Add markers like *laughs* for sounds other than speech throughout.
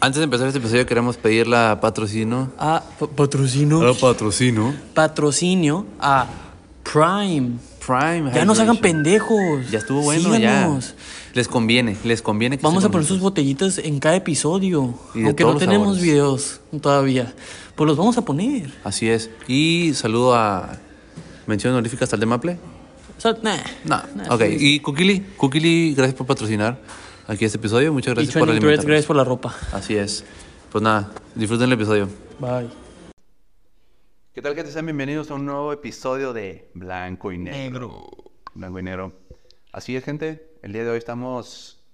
Antes de empezar este episodio queremos pedir la patrocino. a pa- patrocino, La patrocino. patrocinio a Prime. Prime. Ya no se hagan pendejos. Ya estuvo bueno, Síganos. ya. Les conviene, les conviene que Vamos a poner sus botellitas en cada episodio. Y Aunque no tenemos sabores. videos todavía. Pues los vamos a poner. Así es. Y saludo a. Mención honorífica hasta el de Maple. O sea, nah. No. Nah, ok. pues. Y Kukili. Kukili, gracias por patrocinar aquí este episodio. Muchas Y gracias por 20 threads, alimentarnos. gracias por la ropa. Así es. Pues nada, disfruten el episodio. Bye. ¿Qué tal, gente? Sean bienvenidos a un nuevo episodio de Blanco y Negro. Negro. Blanco y Negro. Así es, gente. El día de hoy estamos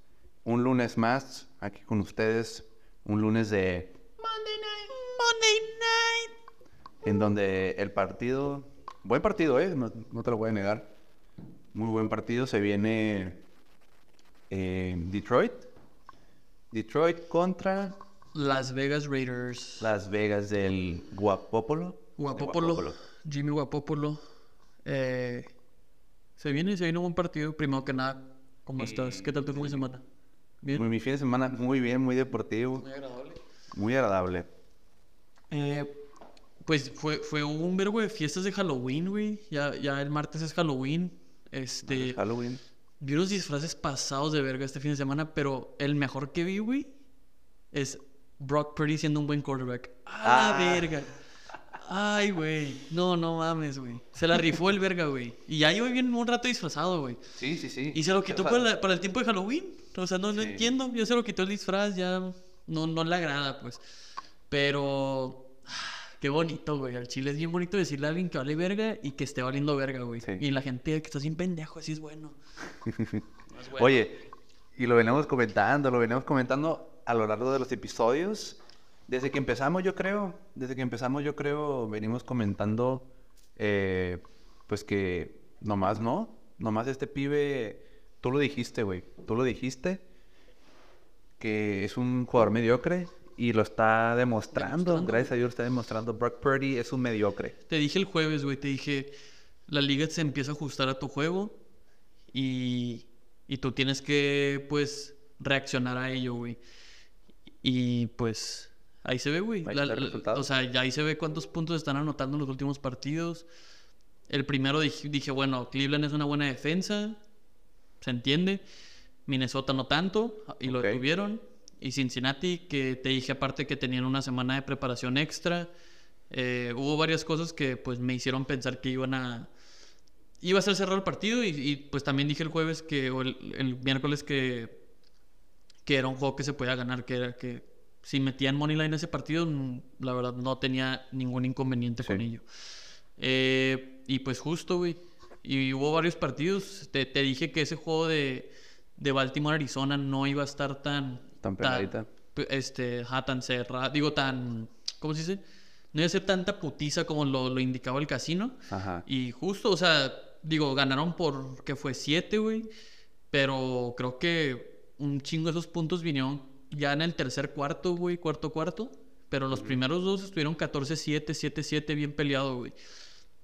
un lunes más aquí con ustedes. Un lunes de Monday night. Monday night. en donde el partido, buen partido, ¿eh? No, no te lo voy a negar. Muy buen partido. Se viene eh, Detroit. Detroit contra Las Vegas Raiders. Las Vegas del Guapopolo. Guapopolo. Jimmy Guapopolo. Eh, se viene, se viene un buen partido. Primero que nada, ¿cómo estás? ¿Qué tal tu fin de semana? Bien. Muy- Mi fin de semana muy bien, muy deportivo, Muy agradable. muy agradable. Eh, pues fue, fue un vergo de fiestas de Halloween, güey. Ya, ya el martes es Halloween. Este, Halloween. Vi unos disfraces pasados de verga este fin de semana, pero el mejor que vi, güey, es Brock Purdy siendo un buen quarterback. ¡A Ah. la verga! Ay, güey. No, no mames, güey. Se la rifó el verga, güey. Y ya iba bien un rato disfrazado, güey. Sí, sí, sí. Y se lo quitó para, la- para el tiempo de Halloween. O sea, no, no Sí. entiendo. Ya se lo quitó el disfraz, ya no, no le agrada, pues. Pero. Qué bonito, güey. Al chile es bien bonito decirle a alguien que vale verga y que esté valiendo verga, güey. Sí. Y la gente que está sin pendejo, así es bueno. No *laughs* es bueno. Oye, y lo venimos comentando, lo venimos comentando a lo largo de los episodios. Desde que empezamos, yo creo, desde que empezamos, yo creo, venimos comentando, eh, pues que nomás no, nomás este pibe, tú lo dijiste, güey, tú lo dijiste, que es un jugador mediocre y lo está demostrando, Demostrando. gracias a Dios lo está demostrando. Brock Purdy es un mediocre. Te dije el jueves, güey. Te dije. La liga se empieza a ajustar a tu juego. Y. Y tú tienes que, pues. Reaccionar a ello, güey. Y pues. Ahí se ve, güey. La- la- o sea, ya ahí se ve cuántos puntos están anotando en los últimos partidos. El primero dije, dije, bueno, Cleveland es una buena defensa. Se entiende. Minnesota no tanto. Y lo detuvieron. Y Cincinnati, que te dije aparte que tenían una semana de preparación extra. Eh, hubo varias cosas que pues me hicieron pensar que iban a... Iba a ser cerrado el partido y, y, pues también dije el jueves que, o el, el miércoles que, que era un juego que se podía ganar, que era que si metían Moneyline en ese partido, mm, la verdad no tenía ningún inconveniente con ello. Eh, y pues justo, güey. Y hubo varios partidos. Te, te dije que ese juego de, de Baltimore-Arizona no iba a estar tan... Tan pegadita. pe- Este, ajá, tan cerrado. Digo, tan... ¿Cómo se dice? No iba a ser tanta putiza como lo, lo indicaba el casino. Ajá. Y justo, o sea, digo, ganaron por que fue 7, güey. Pero creo que un chingo de esos puntos vinieron ya en el tercer cuarto, güey, cuarto cuarto. Pero los primeros dos estuvieron 14-7, 7-7, bien peleado, güey.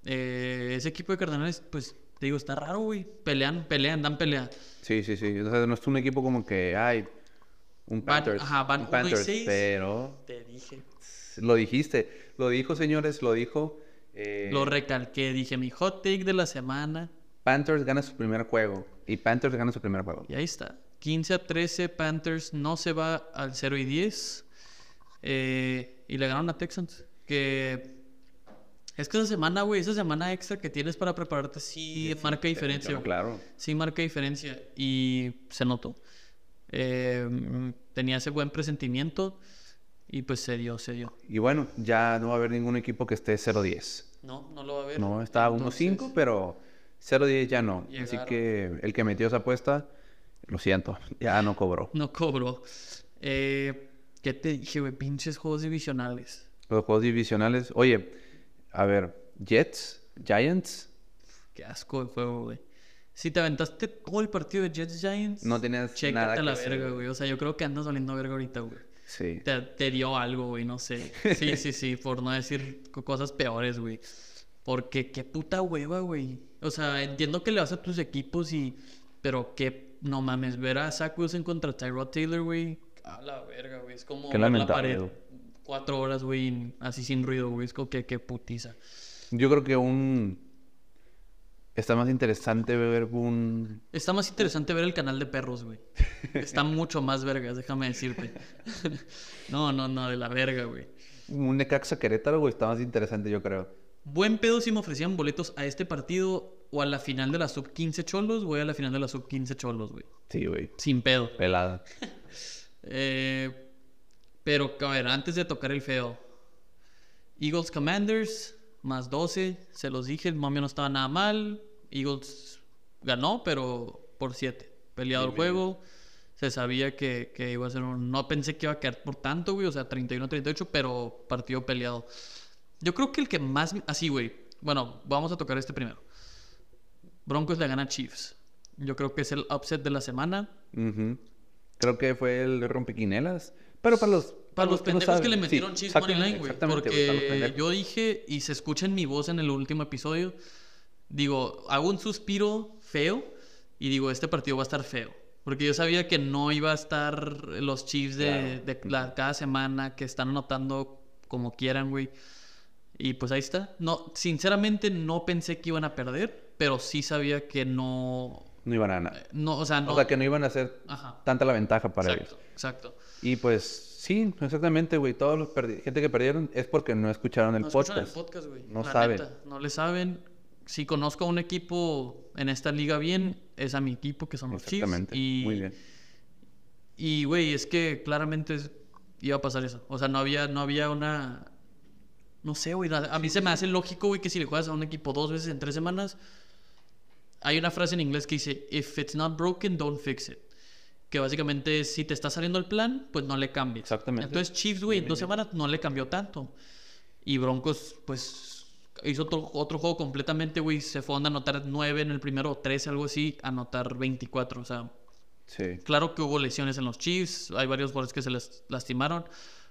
Eh, ese equipo de Cardenales, pues, te digo, está raro, güey. Pelean, pelean, dan pelea. Sí, sí, sí. O sea, no es un equipo como que, ay, un Van- Panthers. ajá, van un uno y Panthers, seis. pero Te dije. Lo dijiste, lo dijo, señores, lo dijo. eh, Lo recalqué, dije, mi hot take de la semana. Panthers gana su primer juego y Panthers gana su primer juego. Y ahí está. 15 a 13, Panthers no se va al 0 y 10. Eh, y le ganaron a Texans. Que es que esa semana, güey, esa semana extra que tienes para prepararte sí marca diferencia. Claro. Sí marca diferencia. Y se notó. Eh, tenía ese buen presentimiento. Y pues se dio, se dio. Y bueno, ya no va a haber ningún equipo que esté 0-10. No, no lo va a ver. No, está 1-5, pero 0-10 ya no. Así que el que metió esa apuesta, lo siento, ya no cobró. No cobró. Eh, ¿Qué te dije, güey? Pinches juegos divisionales. Los juegos divisionales, oye, a ver, Jets, Giants, Qué asco de juego, güey. Si te aventaste todo el partido de Jets Giants, no tenías nada a que la hacer. verga, güey. O sea, yo creo que andas valiendo verga ahorita, güey. Sí. Te, te dio algo, güey, no sé. *laughs* Sí, sí, sí, por no decir co- cosas peores, güey. Porque qué puta hueva, güey. O sea, entiendo que le vas a tus equipos y... Pero qué... No mames, ver a Zach Wilson contra Tyrod Taylor, güey. A la verga, güey. Es como Qué ver la lamentable, pared. Cuatro horas, güey, así sin ruido, güey. Es como que, que putiza. Yo creo que un... Está más interesante ver un... Está más interesante ver el canal de perros, güey. Está mucho más vergas, déjame decirte. *laughs* no, no, no, de la verga, güey. Un Necaxa Querétaro, güey. Está más interesante, yo creo. Buen pedo si me ofrecían boletos a este partido o a la final de la sub 15 cholos, voy a la final de la sub 15 cholos, güey. Sí, güey. Sin pedo. Pelada. *laughs* Eh, pero, a ver, antes de tocar el feo. Eagles Commanders, más 12. Se los dije, el momio no estaba nada mal. Eagles ganó, pero por 7. Peleado el juego. Se sabía que, que iba a ser un... No pensé que iba a quedar por tanto, güey. O sea, 31-38, pero partido peleado. Yo creo que el que más... Así, güey. Bueno, vamos a tocar este primero. Broncos le gana a Chiefs. Yo creo que es el upset de la semana. Creo que fue el rompequinelas. Pero para los... Para los que no pendejos que le Sí, metieron Chiefs exactamente, Money Line, güey. Porque pendejos. yo dije, y se escucha en mi voz en el último episodio, digo, hago un suspiro feo y digo, este partido va a estar feo. Porque yo sabía que no iba a estar los Chiefs de, de la- cada semana, que están anotando como quieran, güey. Y pues ahí está. No, sinceramente no pensé que iban a perder, pero sí sabía que no... No iban a ganar. no o sea, no... O sea, que no iban a hacer Ajá. tanta la ventaja para Exacto, ellos. exacto. Y pues sí, exactamente, güey. Todos los gente que perdieron es porque no escucharon el no podcast. el podcast, güey. No La saben. neta, no le saben. Si conozco a un equipo en esta liga bien, es a mi equipo, que son los Chiefs. Exactamente. Y, Muy bien. Y, güey, es que claramente iba a pasar eso. O sea, no había, no había una... No sé, güey. A mí se me hace lógico, güey, que si le juegas a un equipo dos veces en tres semanas... Hay una frase en inglés que dice, if it's not broken, don't fix it. Que básicamente si te está saliendo el plan, pues no le cambies. Exactamente. Entonces Chiefs, güey, en dos semanas no le cambió tanto. Y Broncos, pues, hizo otro, otro juego completamente, güey. Se fue a anotar 9 en el primero, o 13, algo así, a anotar 24. O sea, Sí. claro que hubo lesiones en los Chiefs. Hay varios jugadores que se les lastimaron.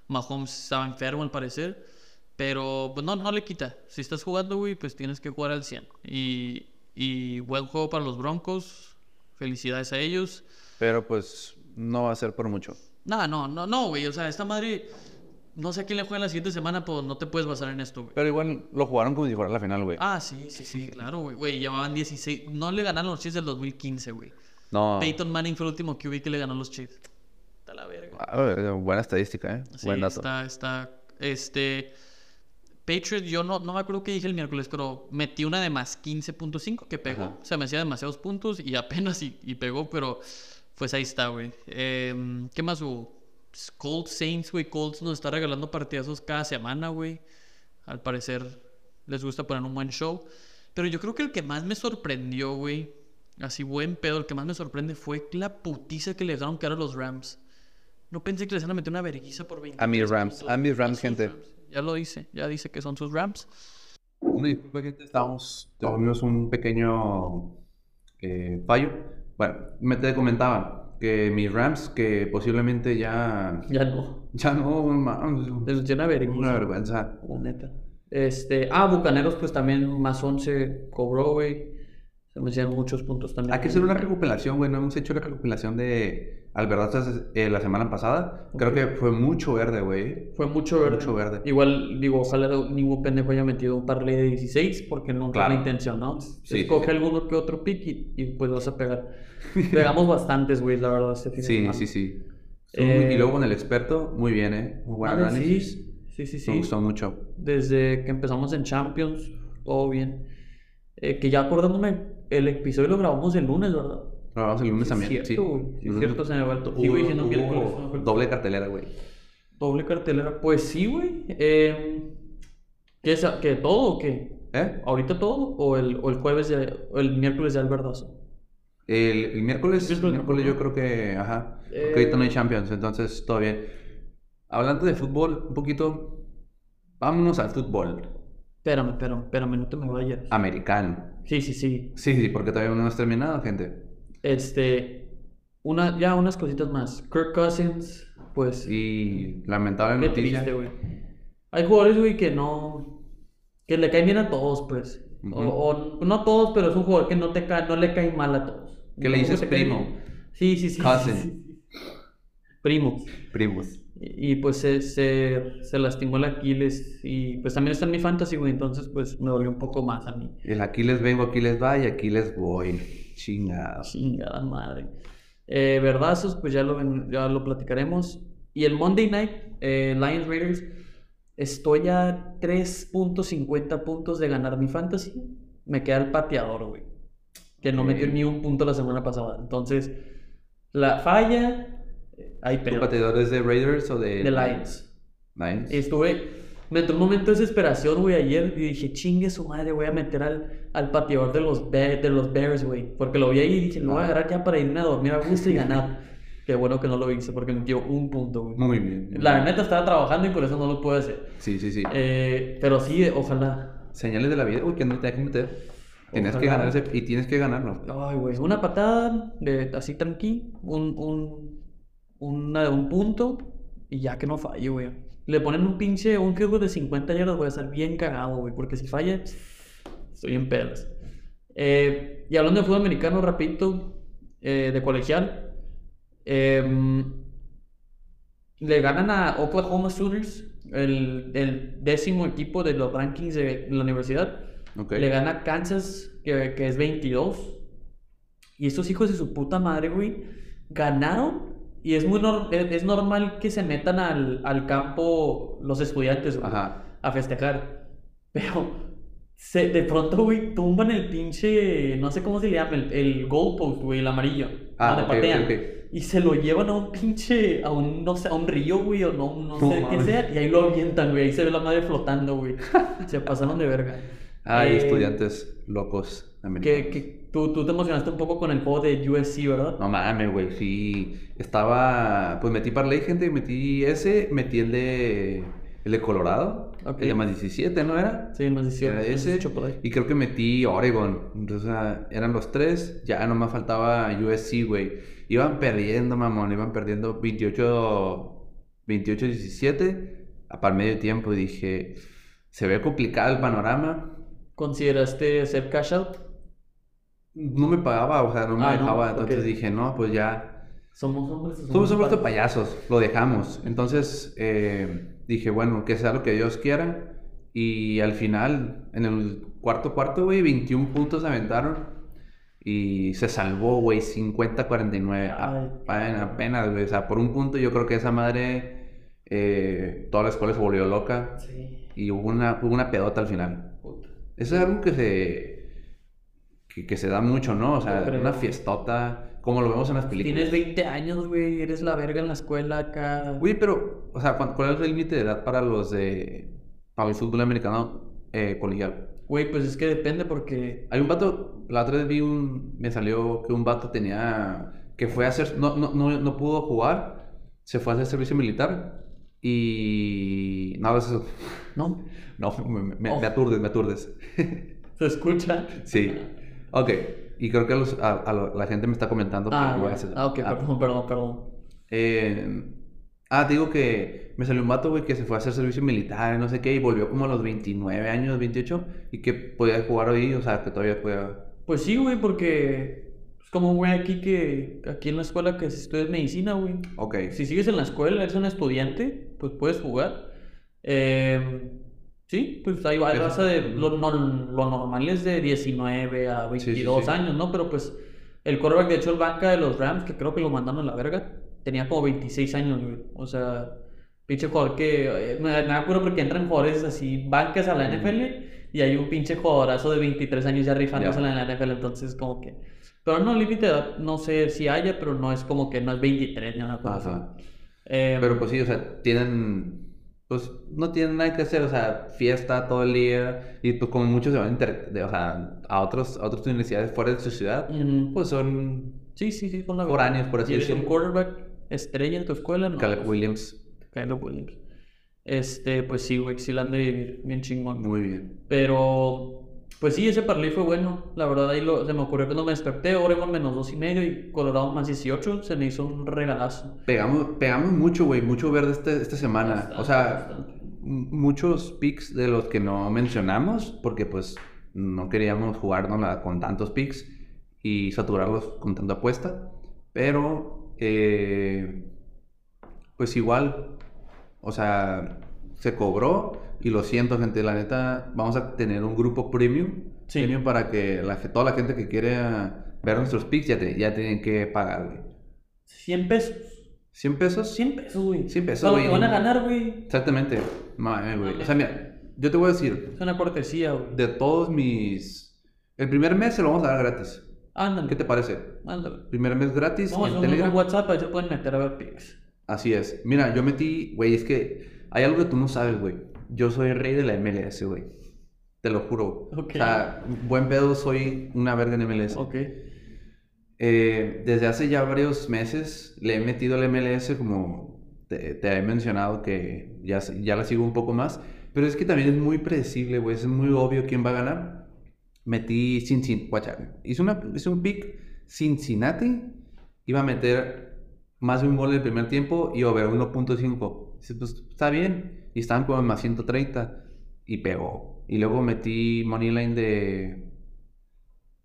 Mahomes estaba enfermo, al parecer. Pero, pues, no, no le quita. Si estás jugando, güey, pues tienes que jugar al 100. Y, y buen juego para los Broncos. Felicidades a ellos. Pero pues no va a ser por mucho. No, no, no, no, güey. O sea, esta madre. No sé a quién le juega la siguiente semana, pues no te puedes basar en esto, güey. Pero igual lo jugaron como si fuera la final, güey. Ah, sí, sí, sí, claro, güey. Güey, llevaban 16. No le ganaron los Chiefs del 2015, güey. no. Peyton Manning fue el último QB que le ganó a los Chiefs. Está la verga. A ver, buena estadística, ¿eh? Sí, Buen dato. está, está. Este. Patriot, yo no, no me acuerdo qué dije el miércoles, pero metí una de más 15.5 que pegó. Ajá. O sea, me hacía demasiados puntos y apenas y, y pegó, pero pues ahí está, güey. Em, ¿Qué más hubo? Colts Saints, güey. Colts nos está regalando partidazos cada semana, güey. Al parecer les gusta poner un buen show. Pero yo creo que el que más me sorprendió, güey. Así buen pedo, el que más me sorprende fue la putiza que le dejaron caer a los Rams. No pensé que les iban a meter una vergüenza por 20. A mis Rams, a mis Rams, gente. Ya lo dice, ya dice que son sus Rams. Una disculpa, gente. Estamos, tuvimos un pequeño eh, fallo. Bueno, me te comentaba que mis Rams, que posiblemente ya, Ya no. ya no, man, Les vergüenza. una vergüenza. La neta. Este, ah, Bucaneros, pues también más 11 cobró, güey. Se me hicieron muchos puntos también. Hay que hacer una recopilación, güey. No hemos hecho la recopilación de Albertas eh, la semana pasada. Creo que fue mucho verde, güey. Fue mucho verde. Mucho verde. Igual, digo, ojalá ningún pendejo haya metido un parlay de 16 porque no Claro. la intención, ¿no? Sí. Escoge alguno que otro pick y, y, pues vas a pegar. *laughs* Pegamos bastantes, güey, la verdad, este fin de Sí, semana. sí, sí. Eh, y luego con el experto, muy bien, ¿eh? Muy buen Vale, análisis. sí, sí, sí, Me sí. gustó mucho. Desde que empezamos en Champions, todo bien. Eh, que ya acordándome, el episodio lo grabamos el lunes, ¿verdad? Grabamos el lunes Sí, también. cierto, güey. Sí, es Ujú. cierto, se me va me fue el to- Doble cartelera, güey. Doble cartelera. Pues sí, güey. Eh, ¿qué es? ¿Que todo o qué? ¿Eh? ¿Ahorita todo? ¿O el, o el jueves de, o el miércoles de Albertazo? El, el miércoles, el miércoles yo ¿no? creo que, ajá, porque Eh. ahorita no hay Champions, entonces todo bien. Hablando de fútbol, un poquito, vámonos al fútbol Espérame, espérame, espérame, no te me vayas. americano. Sí, sí, sí. Sí, sí, porque todavía no hemos terminado, gente. Este. Una, ya unas cositas más. Kirk Cousins, pues. Y lamentable Qué noticia. triste, güey. Hay jugadores, güey, que no. que le caen bien a todos, pues. O- no a todos, pero es un jugador que no, te cae, no le cae mal a todos. Que le dices primo. Sí, sí, sí. Cousin. sí, sí. primos. Primos. Y, y, pues se, se, se lastimó el Aquiles y pues también está en mi fantasy, güey, entonces pues me dolió un poco más a mí. El Aquiles vengo, Aquiles va y Aquiles voy. Chingada. Chingada madre. Eh, verdazos, pues ya lo, ven- ya lo platicaremos. Y el Monday Night, eh, Lions Raiders, estoy a 3.50 puntos de ganar mi fantasy. Me queda el pateador, güey. Que no metió ni un punto la semana pasada. Entonces, la falla, eh, hay ¿Tu pateador es de Raiders o de De Lions. Lions. Estuve, me entró un momento de desesperación, güey, ayer y dije, chingue su madre, voy a meter al, al pateador de los, de los Bears, güey. Porque lo vi ahí y dije, lo voy a agarrar ya para irme a dormir a gusto y ganar. *laughs* Qué bueno que no lo hice porque metió un punto, güey. Muy bien. muy La neta estaba trabajando y por eso no lo pude hacer. Sí, sí, sí. Eh, pero sí, ojalá. Señales de la vida, uy, que no te que meter. Tienes que ganar ese, y tienes que ganarlo. Ay, güey, una patada de, así tranqui, un, un, una- un punto y ya que no falle, güey. Le ponen un pinche, un field goal de 50 yardas, voy a estar bien cagado, güey, porque si falla, estoy en pelas. Eh, y hablando de fútbol americano, rapidito, eh, de colegial, em, le ganan a Oklahoma Sooners, el, el décimo equipo de los rankings de la universidad. Le gana a Kansas, que, que es 22. Y estos hijos de su puta madre, güey, ganaron. Y es muy es, normal que se metan al, al campo los estudiantes, güey, a festejar. *laughs* Pero se, de pronto, güey, tumban el pinche, no sé cómo se le llama, el, el goalpost, güey, el amarillo. Ah, donde ok, ok, patean. Y se lo llevan a un pinche, a un, no sé, a un río, güey, o no, no, No sé qué sea. Y ahí lo avientan, güey, ahí se ve la madre flotando, güey. *laughs* se pasaron de verga. Hay Eh, estudiantes locos que, que tú, tú te emocionaste un poco con el juego de USC, ¿verdad? No mames, güey, sí. Estaba. Pues metí parlay, gente, metí ese, metí el de. El de Colorado. Ok. El de más 17, ¿no era? Sí, más 18. Era más ese. 18 por ahí. Y creo que metí Oregon. Entonces eran los tres. Ya nomás faltaba USC, güey. Iban perdiendo, mamón. Iban perdiendo 28. 28-17. A para el medio tiempo. Y dije. Se ve complicado el panorama. ¿Consideraste hacer cash out? No me pagaba, o sea, no me Ah, no, dejaba. Entonces ok. dije, no, pues ya. Somos hombres. Somos somos de pa- payasos, lo dejamos. Entonces eh, dije, bueno, que sea lo que Dios quiera. Y al final, en el cuarto cuarto, güey, 21 puntos aventaron. Y se salvó, güey, 50-49. Ay. Apenas, apenas, güey. O sea, por un punto yo creo que esa madre, eh, toda la escuela se volvió loca. Sí. Y hubo una, hubo una pedota al final. puta. Eso es algo que se, que, que se da mucho, ¿no? O sea, una fiestota, como lo vemos en las películas. Tienes 20 años, güey. Eres la verga en la escuela acá. Oye, pero, o sea, ¿cuál es el límite de edad para los de. para el fútbol americano eh, colegial? Güey, pues es que depende porque. Hay un vato, la otra vez vi un. me salió que un vato tenía. que fue a hacer. no, no, no, no pudo jugar, se fue a hacer servicio militar y. no, eso. No. *laughs* no, me, me- Oh. me aturdes, me aturdes. ¿Se escucha? sí. Ok, y creo que a, los- a- la gente me está comentando que Ah, voy a ya. hacer- ah, ok, ah, perdón, perdón, perdón. Eh, ah, te digo que me salió un vato, güey, que se fue a hacer servicio militar, no sé qué, y volvió como a los 29 años, 28, y que podía jugar hoy, o sea, que todavía podía... Pues sí, güey, porque es como un güey aquí que, aquí en la escuela que estudias medicina, güey. Ok. Si sigues en la escuela, eres un estudiante, pues puedes jugar. Eh, sí, pues hay Eso. raza de, lo, no- lo normal es de 19 a Sí, sí, 22 sí. años, ¿no? Pero pues el quarterback, de hecho, el banca de los Rams, que creo que lo mandaron a la verga, tenía como 26 años, güey. O sea, pinche jugador que, eh, me, me acuerdo porque entran jugadores así, bancas a la Mm. NFL, y hay un pinche jugadorazo de 23 años ya rifándose Ya. en la NFL, entonces como que... Pero no, límite no sé si haya, pero no es como que no es 23 ni. Ajá. Eh, Pero pues sí, o sea, tienen... Pues no tienen nada que hacer, o sea, fiesta todo el día, y pues como muchos se van de- o sea, a, otros, a otras universidades fuera de su ciudad, mm, pues son sí, sí, sí, con la foráneos, por así ¿Y eres un decirlo. quarterback estrella en tu escuela? No. Caleb Williams. Caleb Williams. Este, pues sí, güey, sí la han de vivir bien chingón. Muy bien. Pero, pues sí, ese parlay fue bueno. La verdad, ahí lo, se me ocurrió cuando me desperté. Oregon menos dos y medio y Colorado más 18. Se me hizo un regalazo. Pegamos, pegamos mucho, güey, mucho verde este, esta semana. Bastante, o sea, bastante. muchos picks de los que no mencionamos, porque pues no queríamos jugárnosla con tantos picks y saturarlos con tanta apuesta. Pero, eh, pues igual, o sea, se cobró y lo siento, gente, la neta, vamos a tener un grupo premium, Sí. premium para que la, toda la gente que quiere ah, ver nuestros pics ya, te- ya tienen que pagar, güey. 100 pesos. ¿100 pesos? 100 pesos, güey. 100 pesos, Para lo que van a ganar, güey. Exactamente. Mame, güey. O sea, mira, yo te voy a decir, Es una cortesía, güey. de todos mis... El primer mes se lo vamos a dar gratis. Ándale. ¿Qué te parece? Ándale. Primer mes gratis Vamos a en un Telegram. WhatsApp, ahí se pueden meter a ver pics. Así es. Mira, yo metí, güey, es que hay algo que tú no sabes, güey. Yo soy el rey de la MLS, güey. Te lo juro. Ok. O sea, buen pedo, soy una verga en MLS. Ok. Eh, desde hace ya varios meses le he metido al MLS, como te, te he mencionado que ya, ya la sigo un poco más. Pero es que también es muy predecible, güey. Es muy obvio quién va a ganar. Metí Cincinnati. Guacha, hice, una, hice un pick Cincinnati. Iba a meter más de un gol en el primer tiempo y over 1.5. Dices, pues está bien. Y estaban como en más 130 y pegó. Y luego metí Moneyline de.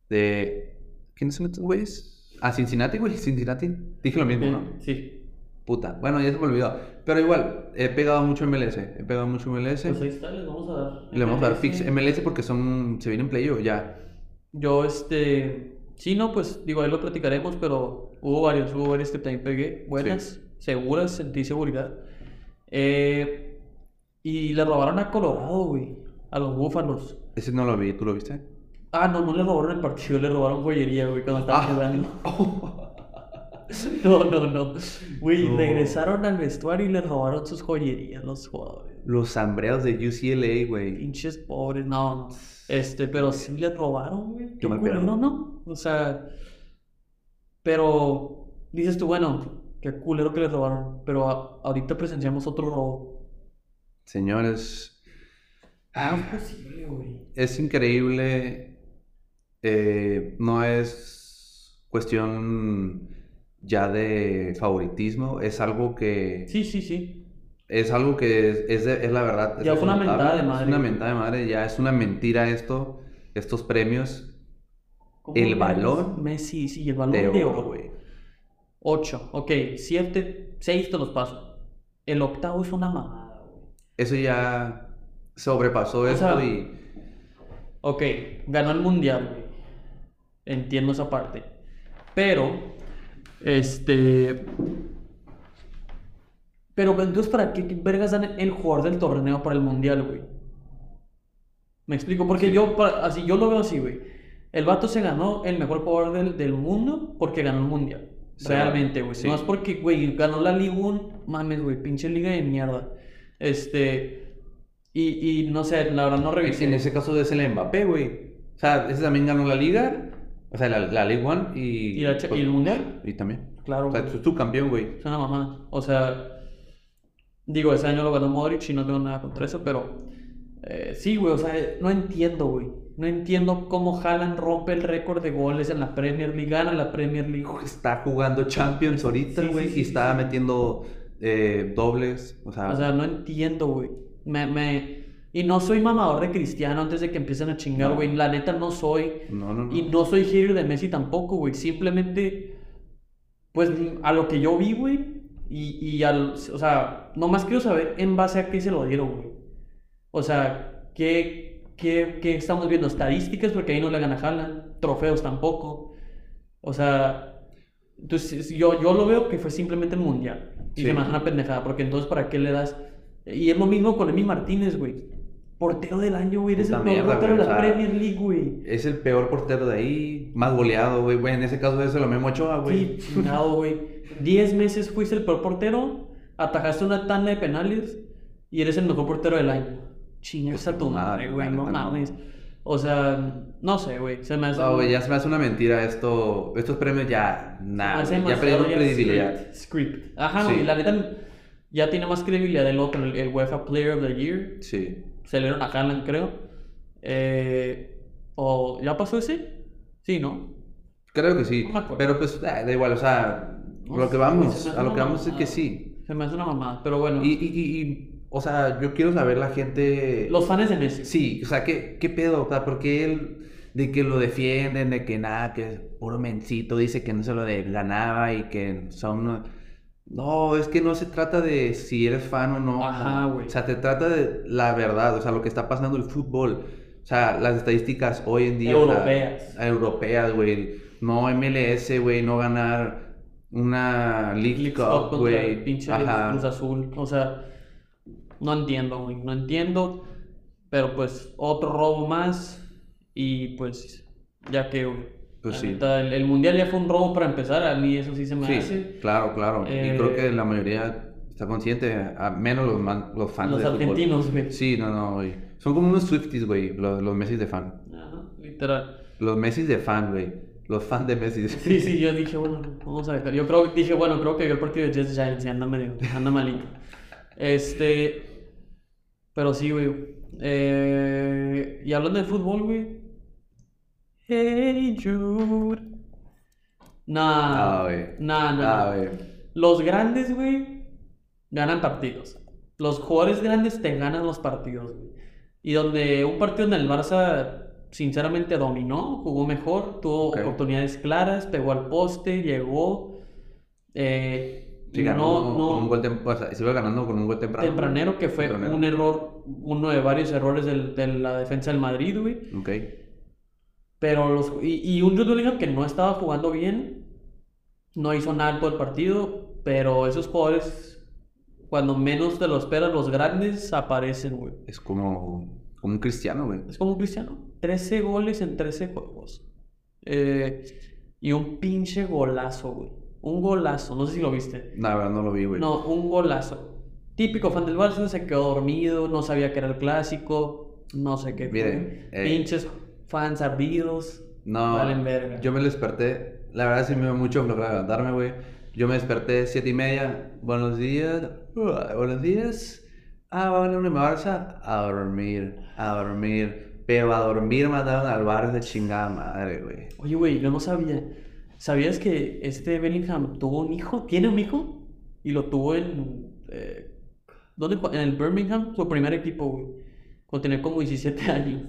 de. ¿Quiénes son estos güeyes? Ah, Cincinnati, güey. Cincinnati. Dije lo mismo, ¿no? Sí. Puta. Bueno, ya se me olvidó. Pero igual, he pegado mucho MLS. He pegado mucho MLS. Pues ahí está, les vamos a dar. Le vamos a dar fix MLS porque son. Se vienen playo ya. Yo, este. Sí, no, pues digo, ahí lo platicaremos, pero hubo varios, hubo varios que también pegué. Buenas, seguras, sentí seguridad. Eh, y le robaron a Colorado, güey. A los Búfalos. Ese no lo vi, ¿tú lo viste? Ah, no, no le robaron el partido, le robaron joyería, güey, cuando estaban Ah. jugando. *laughs* No, no, no. Güey, No. regresaron al vestuario y le robaron sus joyerías los jugadores. Los hambreados de UCLA, güey. Pinches pobres, no. Este, pero sí le robaron, güey. Qué mal pedo. ¿no? O sea, pero dices tú, bueno, qué culero que le robaron. Pero a- ahorita presenciamos otro robo. Señores, Ah, es posible, güey. es increíble. eh, no es cuestión ya de favoritismo. Es algo que. Sí, sí, sí. Es algo que es, es, de- es la verdad. es Ya fue una mentada de Es madre. una mentada de madre. Ya es una mentira esto. Estos premios ¿Cómo El balón Messi, sí, el balón de oro. güey. 8, ok, 7, 6 te los paso. El octavo es una mamada, güey. Eso ya sobrepasó O esto sea, y. Ok, ganó el mundial, güey. Entiendo esa parte. Pero, este. Pero entonces, ¿para qué vergas dan el jugador del torneo para el mundial, güey? Me explico, porque yo, pa- así, yo lo veo así, güey. El vato se ganó el mejor jugador del, del mundo porque ganó el mundial. Sí. Realmente, güey. Sí. No es porque, güey, ganó la Liga 1, mames, güey, pinche liga de mierda. Este. Y, y no sé, la verdad no revisé. En ese caso es el Mbappé, güey. O sea, ese también ganó la liga. O sea, la, la League One y. ¿Y la cha- y el Mundial? Y también. Claro, O sea, tú, tú campeón, güey. Es una mamada. O sea, digo, ese año lo ganó Modric y no tengo nada contra eso, pero eh, sí, güey, o sea, no entiendo, güey. No entiendo cómo Haaland rompe el récord de goles en la Premier League, gana la Premier League. Está jugando Champions ahorita, güey. sí, sí, y está metiendo eh, dobles. O sea, O sea, no entiendo, güey. Me, me... Y no soy mamador de Cristiano antes de que empiecen a chingar, No. güey. La neta no soy. no, no, no. Y no soy hater de Messi tampoco, güey. Simplemente, pues, a lo que yo vi, güey. Y, y al, o sea, nomás quiero saber en base a qué se lo dieron, güey. O sea, ¿qué, qué, qué estamos viendo? Estadísticas, porque ahí no le gana Haaland. Trofeos tampoco. O sea, entonces yo, yo lo veo que fue simplemente el mundial. Y Sí. se me hace una pendejada, porque entonces, ¿para qué le das? Y es lo mismo con Emi Martínez, güey. Portero del año, güey. Eres el mejor mierda, portero de la Premier League, güey. Es el peor portero de ahí. Más goleado, güey. Güey, en ese caso es lo Memo Ochoa, güey. Sí, chingado, güey. Diez meses fuiste el peor portero, atajaste una tanda de penales y eres el mejor portero del año. Chingas a tu madre, güey, no mames. O sea, no sé, güey. Se me hace. No, güey, ya se me hace una mentira esto. Estos premios ya. Nada. Ya perdieron credibilidad. Script. script. Ajá, Sí. güey. La neta ya tiene más credibilidad el otro, el, el UEFA Player of the Year. Sí. Se le dieron a Haaland, creo. Eh, ¿O ya pasó ese? Sí, ¿no? Creo que sí. No. Pero pues da igual, o sea, No lo que sé, vamos, me hace a lo que vamos es que sí. Se me hace una mamada, pero bueno. Y, y, y, o sea, yo quiero saber la gente. Los fans de Messi. Sí, o sea, ¿qué, qué pedo? O sea, porque él, de que lo defienden, de que nada, que puro mencito, dice que no se lo de- ganaba y que son. No, es que no se trata de si eres fan o no. Ajá, güey. O sea, te trata de la verdad, o sea, lo que está pasando en el fútbol. O sea, las estadísticas hoy en día. o sea, Europeas. europeas, güey. No MLS, güey, no ganar una League, League Cup güey. pinche. Cruz Azul. O sea, no entiendo, güey. No entiendo. Pero pues otro robo más. Y pues, ya que, güey. Pues sí. el, el mundial ya fue un robo para empezar. A mí eso sí se me Sí, hace. claro, claro. Eh, y creo que la mayoría está consciente, a menos los, man- los fans Los de argentinos, güey. Sí, no, no, güey. Son como unos Swifties, güey, los, los Messi de fan. Ajá, literal. Los Messi de fan, güey. Los fans de Messi. Sí, sí, yo dije, bueno, vamos a dejar. Yo creo, dije, bueno, creo que el partido de Jets Giants y anda medio, anda malito. Este, pero sí, güey. Eh, y hablando de fútbol, güey. Hey Jude. Nah, Ah, güey. nah, nah. Ah, güey. Los grandes, güey, ganan partidos. Los jugadores grandes te ganan los partidos, güey. Y donde un partido en el Barça, sinceramente, dominó, jugó mejor, tuvo oportunidades claras, pegó al poste, llegó. Eh, Sí, ganó no, no, con un gol tem- o sea, se iba ganando con un gol temprano. tempranero, que fue Tempranero. un error, uno de varios errores del- de la defensa del Madrid, güey. Ok. Pero los, y, y un Jude Bellingham que no estaba jugando bien, no hizo nada en todo el partido, pero esos jugadores, cuando menos te lo esperas, los grandes aparecen, güey. Es como, como un cristiano, güey. Es como un Cristiano, 13 goles en 13 juegos. Eh, y un pinche golazo, güey. Un golazo, no sé si lo viste. La verdad no lo vi, güey. No, un golazo. Típico fan del Barça, se quedó dormido, no sabía que era el clásico, no sé qué. Miren, eh, Pinches fans ardidos. No, Valen verga. yo me desperté, la verdad sí me dio mucho flojera levantarme, güey. Yo me desperté siete y media, buenos días, uh, buenos días. Ah, va a venir una Barça, a dormir, a dormir. Pero a dormir mandaron al bar de chingada madre, güey. Oye, güey, yo no sabía. ¿Sabías que este Bellingham tuvo un hijo? ¿Tiene un hijo? Y lo tuvo en. eh, ¿Dónde? En el Birmingham, su primer equipo, güey. Cuando tenía como 17 *laughs* años.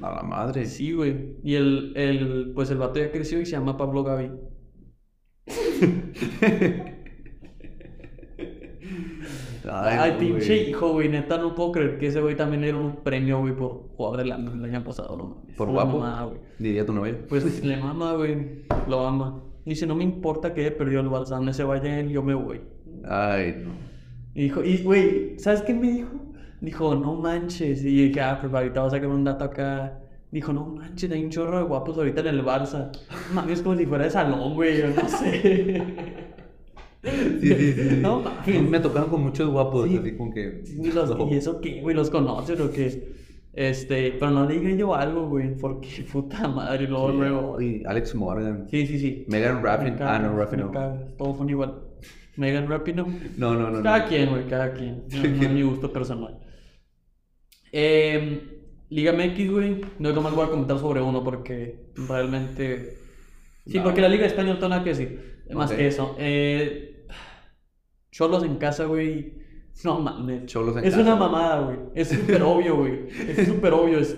A la madre. Sí, güey. Y el, el, pues el vato ya creció y se llama Pablo Gavi. *laughs* Ay, pinche hijo, güey. Neta, no puedo creer que ese güey también era un premio, güey, por jugador del año el año pasado, no mames. Por guapo. güey. Diría tu novia. Pues *laughs* le mama, güey. Lo ama. Dice, no me importa que perdido el donde se vaya él, yo me voy. Ay, no. Y dijo, y güey, ¿sabes qué me dijo? Dijo, no manches. Y dije, ah, pues ahorita vas a sacar un dato acá. Dijo, no manches, hay un chorro de guapos ahorita en el Barça. Mami, es como si fuera de salón, güey, yo no sé. *laughs* Sí, sí, sí. *laughs* No mames. Me tocaron con muchos guapos, Sí. así como que. Y, los- no. *laughs* ¿y eso qué, güey? ¿Los conoces o qué? Este, pero no le digan yo algo, güey, porque *laughs* puta madre, luego, Sí, luego. y Alex Morgan. Sí, sí, sí. Megan Me Rapinoe. Ah, no, Rapinoe. Todos son igual. Megan Rapinoe. No, no, no. Cada no. quien, güey, cada quien. No, no es mi gusto personal. Eh, Liga MX, güey. No nomás voy a comentar sobre uno porque realmente. Sí, No. porque la Liga Española no nada que decir. Más que eso. Eh, Cholos en casa, güey. No mames. Cholos en es casa. una mamada, güey. Es súper obvio, güey. Es súper obvio. Es,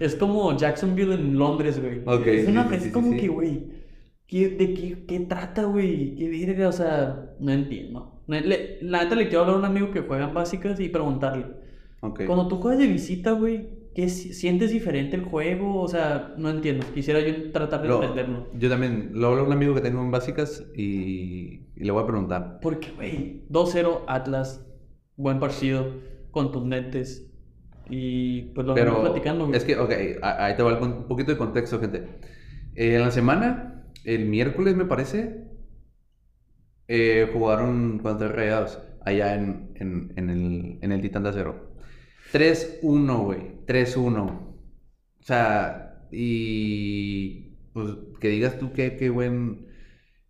es como Jacksonville en Londres, güey. Ok, es, una- sí, es sí, como sí. que, güey. ¿qué- ¿De qué, qué trata, güey? ¿Qué verga? O sea, no entiendo. Le- la neta le quiero hablar a un amigo que juega en básicas y preguntarle. Ok. Cuando tú juegas de visita, güey, ¿qué si- sientes diferente el juego? O sea, no entiendo. Quisiera yo tratar de Lo- entenderlo. yo también lo hablo a un amigo que tengo en básicas y, y le voy a preguntar. Porque, güey, 2-0 Atlas, buen partido, contundentes. Y pues lo Pero platicando, es que, ok, a- ahí te va el con- un poquito de contexto, gente. Eh, en la semana, el miércoles me parece, eh, jugaron contra Rayados allá en, en, en el, en el Titán de Acero. 3-1, güey. 3-1. O sea, y pues que digas tú que, qué buen...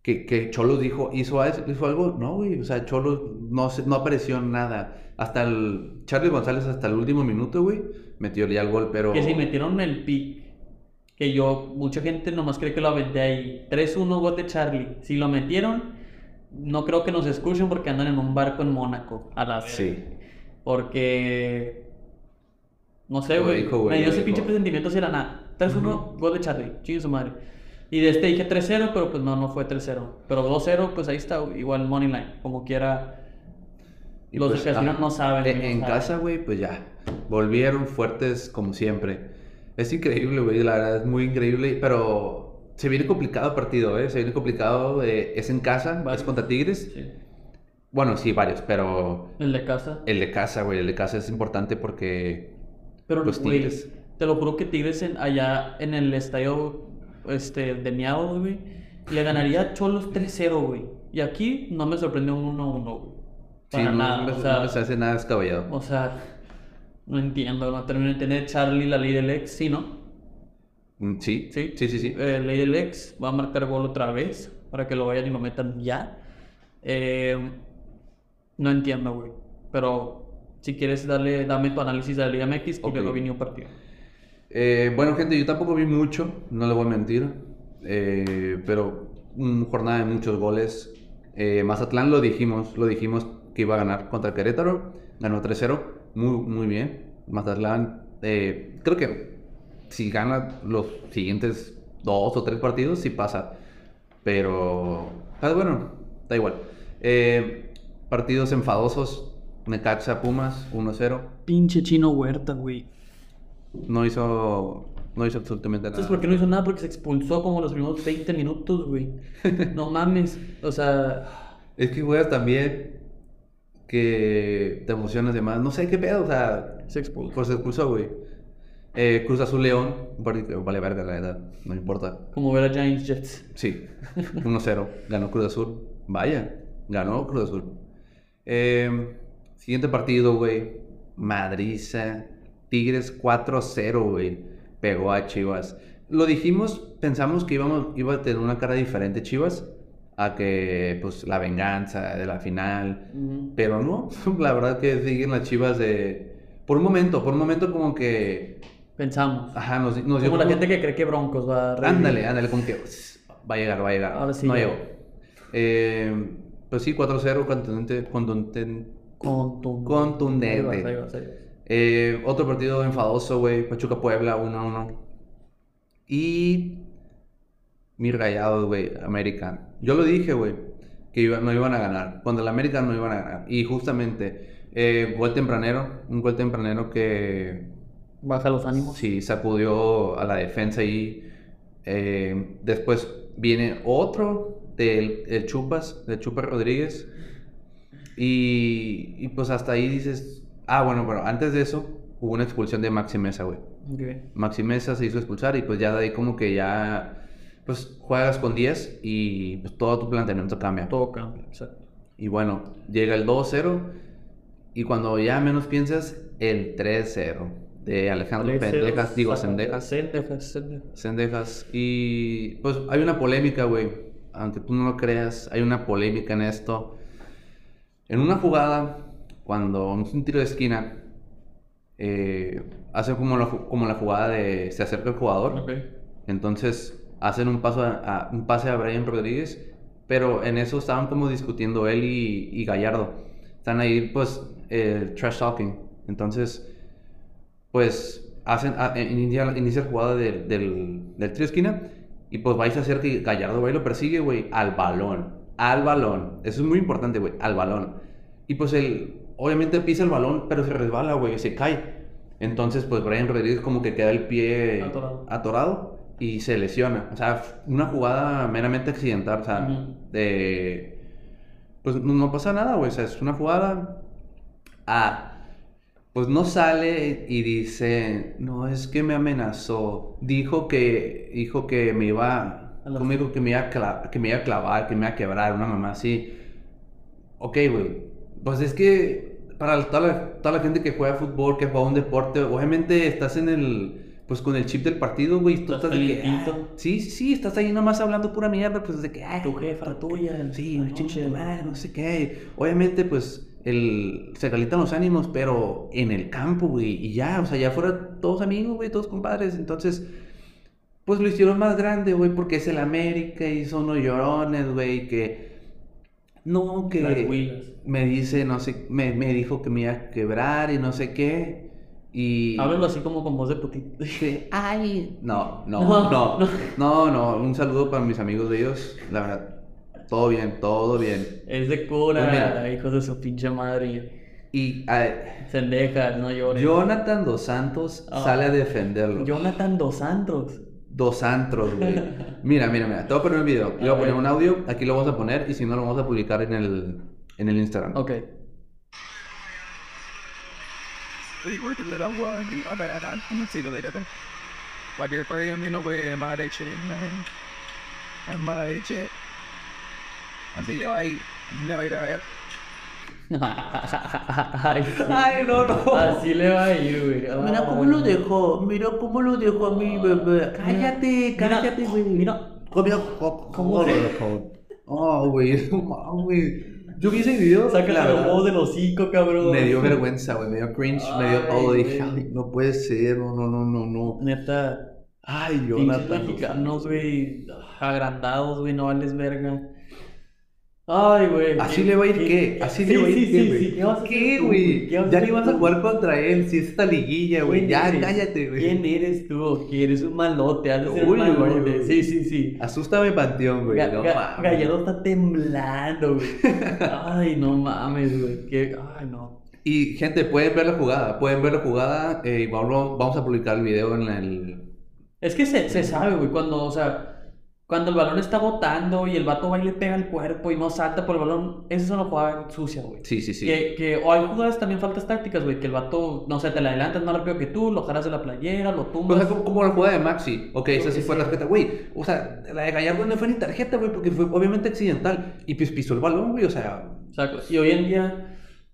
Que, que Cholos dijo, ¿hizo, ¿hizo algo? No, güey. O sea, Cholos no, se- no apareció nada. Hasta el... Charlie González hasta el último minuto, güey. Metió ya el gol, pero... Que si metieron el pick, que yo, mucha gente nomás cree que lo aventé ahí. 3-1 gol de Charlie. Si lo metieron, no creo que nos escuchen porque andan en un barco en Mónaco. A la vez. Sí. Porque. No sé, güey. Me dio ese pinche presentimiento si era nada. 3-1, gol de Charlie. Chingue su madre. Y de este dije 3-0, pero pues no, no fue 3-0. Pero 2-0, pues ahí está, igual money line. Como quiera, Y los pues, ah, no saben. En, no en saben. casa, güey, pues ya. Volvieron fuertes como siempre. Es increíble, güey, la verdad es muy increíble. Pero se viene complicado el partido, ¿eh? Se viene complicado. eh, es en casa, es Varios. contra Tigres. Sí. Bueno, sí, varios, pero El de casa. el de casa, güey, el de casa es importante porque. Pero, Los güey, Tigres. te lo juro que Tigres en- allá en el estadio este, de Miados, güey, le ganaría a Cholos 3-0, güey. Y aquí no me sorprendió un 1-1, güey. Sí, Para no, nada. no, o, sea, no hace nada descabellado. o sea, no entiendo, no termino de entender. Charlie, la ley del ex, sí, ¿no? Mm, Sí, Sí. sí, sí, sí. Eh, ley del ex va a marcar gol otra vez para que lo vayan y lo metan ya. Eh, no entiendo, güey. Pero si quieres darle, dame tu análisis de la Liga MX y Ok. luego viene un partido. Eh, bueno, gente, yo tampoco vi mucho, no le voy a mentir. eh, pero una jornada de muchos goles. Eh, Mazatlán lo dijimos, lo dijimos que iba a ganar contra Querétaro. Ganó 3-0, muy, muy bien. Mazatlán, creo que si gana los siguientes dos o tres partidos, sí pasa. Pero, ah, bueno, da igual. Partidos enfadosos. Necaxa Pumas 1-0. Pinche chino Huerta, güey. No hizo, no hizo absolutamente nada. ¿Sabes por qué no hizo nada? Porque se expulsó como los primeros 20 minutos, güey. *laughs* No mames. O sea, Es que juegas también que te emocionas de más. No sé qué pedo, o sea, se expulsó. pues se expulsó, güey. Eh, Cruz Azul León, un partido que vale verga, la verdad, no importa. Como ver a Giants Jets. Sí, 1-0, ganó Cruz Azul. Vaya, ganó Cruz Azul. Eh, siguiente partido, güey. Madriza. Tigres 4-0, güey. Pegó a Chivas. Lo dijimos, pensamos que íbamos, iba a tener una cara diferente Chivas. A que, pues, la venganza de la final. Pero no, *laughs* la verdad que siguen las Chivas de... Por un momento, por un momento como que... Pensamos. Ajá, nos, nos dio como la como- gente que cree que Broncos va a revivir. Ándale, ándale, como que "Uss, va a llegar, va a llegar. Ahora sí no llegó. llegó. Eh, pues sí, 4-0, contundente, contundente. Contundente. Contundente. Ahí vas, ahí vas, ahí vas. Eh, otro partido enfadoso, güey. Pachuca Puebla, 1-1. Y. Mis rayados, güey. América. Yo lo dije, güey. Que iba- no iban a ganar. Cuando el América no iban a ganar. Y justamente, eh, gol tempranero. Un gol tempranero que. Baja los ánimos. Sí, sacudió a la defensa y eh, después viene otro del el Chupas, del Chupas Rodríguez. Y, y pues hasta ahí dices, ah, bueno, pero antes de eso hubo una expulsión de Maxi Mesa, güey. Ok. Maxi Mesa se hizo expulsar y pues ya de ahí como que ya, pues juegas con 10 y pues todo tu planteamiento cambia. Todo cambia, exacto. Y bueno, llega el 2-0 y cuando ya menos piensas, el 3-0 de Alejandro Pendejas, digo, Sendejas. Sendejas, Sendejas. Sendejas. Y pues hay una polémica, güey. Aunque tú no lo creas, hay una polémica en esto. En una jugada, cuando es un tiro de esquina, eh, hacen como la, ju- como la jugada de se acerca el jugador. Ok. Entonces hacen un, paso a, a- un pase a Brian Rodríguez, pero en eso estaban como discutiendo él y, y Gallardo. Están ahí, pues, eh, trash talking. Entonces, pues, hacen, a- inicia, inicia la jugada del, del, del tiro de esquina y pues vais a hacer que Gallardo va y lo persigue, güey, al balón. Al balón. Eso es muy importante, güey, al balón. Y pues él, obviamente pisa el balón, pero se resbala, güey, se cae. Entonces, pues Brian Rodríguez como que queda el pie Atorado. atorado y se lesiona. O sea, una jugada meramente accidental. O sea, de. Pues no, no pasa nada, güey. O sea, es una jugada. Ah. Pues no sale y dice, no, es que me amenazó. Dijo que, dijo que me iba, A la- ¿cómo dijo? Que me iba a, que me iba a clavar, que me iba a quebrar, una mamá así. Ok, güey. Pues es que para toda la, toda la gente que juega fútbol, que juega un deporte, obviamente estás en el, pues con el chip del partido, güey. Tú Estás de que, ah, sí, sí, estás ahí nomás hablando pura mierda, pues de que, ah, Tu jefa, la tuya, Sí, no, no, chinche tu madre, no sé qué. Obviamente, pues, el, se calientan los ánimos, pero en el campo, güey, y ya, o sea, ya fuera todos amigos, güey, todos compadres. Entonces, pues lo hicieron más grande, güey, porque es el América y son los llorones, güey, que. No, que me dice, no sé, me, me dijo que me iba a quebrar y no sé qué. Y... Háblalo así como con voz de putito. Sí. Ay, no, no, No, no, no. no, no, un saludo para mis amigos de ellos, la verdad, todo bien, todo bien. Es de cura, Pues hijos de su pinche madre. Y ah, Sendejas, no llores. Jonathan Dos Santos Ah. sale a defenderlo. Jonathan Dos Santos. Dos antros, güey. *laughs* Mira, mira, mira, te voy a poner un video, le voy a poner un audio, aquí lo vamos a poner y si no lo vamos a publicar en el, en el Instagram. Ok. Hindi ka ba ay, no, no. Así le va a ir, güey. Mira cómo lo dejó, mira cómo lo dejó a mi bebé. Cállate, cállate, güey. Mira. ¿Cómo, ¿Cómo lo se- dejó? Oh, güey, mames, güey. Yo vi ese video, Sácate la los huevos del hocico, cabrón. Me dio vergüenza, güey, me dio cringe, me dio todo. Dije, ay, no puede ser, no, no, no, no, no. Neta. Ay, Jonathan. mexicanos, güey. Agrandados, güey. No vales verga. Ay, güey. Así ¿qué- le va a ir qué- qué? Así sí, le va a ir sí, qué, sí, güey. sí. ¿Qué vas a hacer ¿Qué, tú, güey? ¿Qué vas a Ya ni vas a jugar contra él, si es esta liguilla, güey. ¿Quién Ya, cállate, güey. ¿Quién eres tú? Que eres un malote. Uy, uy. Sí, sí, sí. Asústame, Panteón, güey. No. Gallardo está temblando, güey. Ay, no mames, güey. Ay, no. Y, gente, pueden ver la jugada. Pueden ver la jugada. Eh, vamos a publicar el video en el. Es que se, se sabe, güey, cuando, o sea, cuando el balón está botando y el vato va y le pega el cuerpo y no salta por el balón, esa es una jugada sucia, güey. Sí, sí, sí. Que, que, o hay jugadas también faltas tácticas, güey, que el vato, no sé, te la adelantas más rápido que tú, lo jalas de la playera, lo O tumbas. sea, como, como la jugada de Maxi. Ok, esa sí fue tarjeta. Güey, o sea, la de Gallardo no fue ni tarjeta, güey, porque fue obviamente accidental. Y pues pisó el balón, güey, o sea. Exacto. Y hoy en día,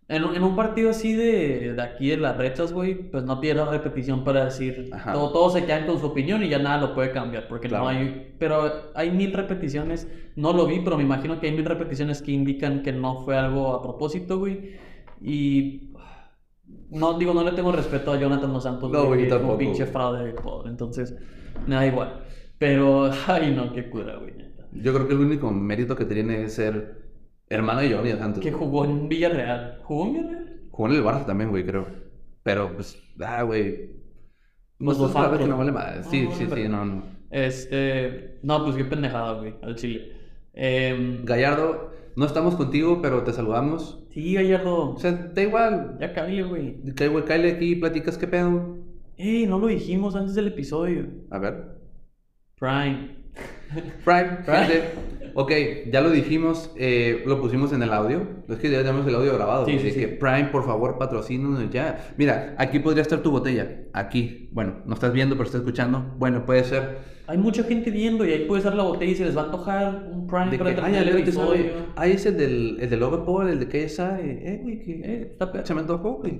en, un- en un partido así de, de aquí de las rechas, güey, pues no tiene la repetición para decir, todo, todos se quedan con su opinión y ya nada lo puede cambiar, porque Claro. no hay, pero hay mil repeticiones, no lo vi, pero me imagino que hay mil repeticiones que indican que no fue algo a propósito, güey, y no digo, no le tengo respeto a Jonathan Dos Santos, No, güey, es un tampoco. pinche fraude de jugador, entonces, me da igual, pero, *laughs* ay no, qué cura, güey. Yo creo que el único mérito que tiene es ser hermano de Dos Santos. Que jugó en Villarreal, ¿jugó en Villarreal? Jugó en el Barça también, güey, creo. Pero, pues, ah, güey. Pues No los sabes que no vale madre. Sí, sí, vale sí, no, no. Este, no, pues qué pendejada, güey, al chile. Em, Gallardo, no estamos contigo, pero te saludamos. sí, Gallardo, O sea, da igual. ya cállate, güey. Da igual, cállate aquí, platicas qué pedo. Ey, no lo dijimos antes del episodio. A ver. Prime. Prime, Prime. gente. Ok, ya lo dijimos, eh, lo pusimos en el audio. Es que ya tenemos el audio grabado. Sí, así sí, sí. que Prime, por favor, patrocínanos ya. Mira, aquí podría estar tu botella. Aquí. Bueno, no estás viendo, pero estás escuchando. Bueno, puede ser. Hay mucha gente viendo y ahí puedes dar la botella y se les va a antojar un Prime para que, terminar el episodio. Ahí es el del, el del Paul, el de KSI. Eh, güey, que Eh, está se me antojó, güey.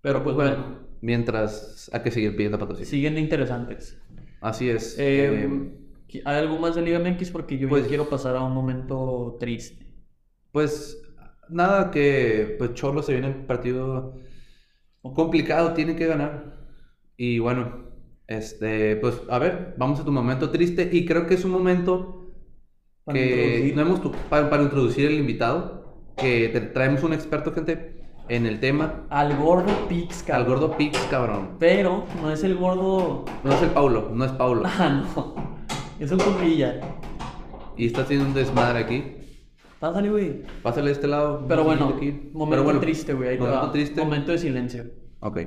Pero pues bueno, Mientras hay que seguir pidiendo patrocinio. siguen interesantes. Así es. Eh, eh, ¿Hay algo más de Liga MX? Porque yo ya pues- quiero pasar a un momento triste. pues nada, que pues Cholo se viene un partido complicado, tiene que ganar. Y bueno, este, pues a ver, vamos a tu momento triste. Y creo que es un momento Para que introducir. no hemos para, para introducir el invitado, que te- traemos un experto, gente, en el tema. Al gordo Pix, Al cabrón. gordo Pix, cabrón. Pero no es el gordo. No es el Paulo, no es Paulo. *laughs* Ah, no. Es un cuclilla. Y está haciendo un desmadre aquí. Pásale, güey. Pásale de este lado. Pero bueno, aquí. momento Pero bueno, triste, güey. ahí te Momento va. triste. Momento de silencio. Ok.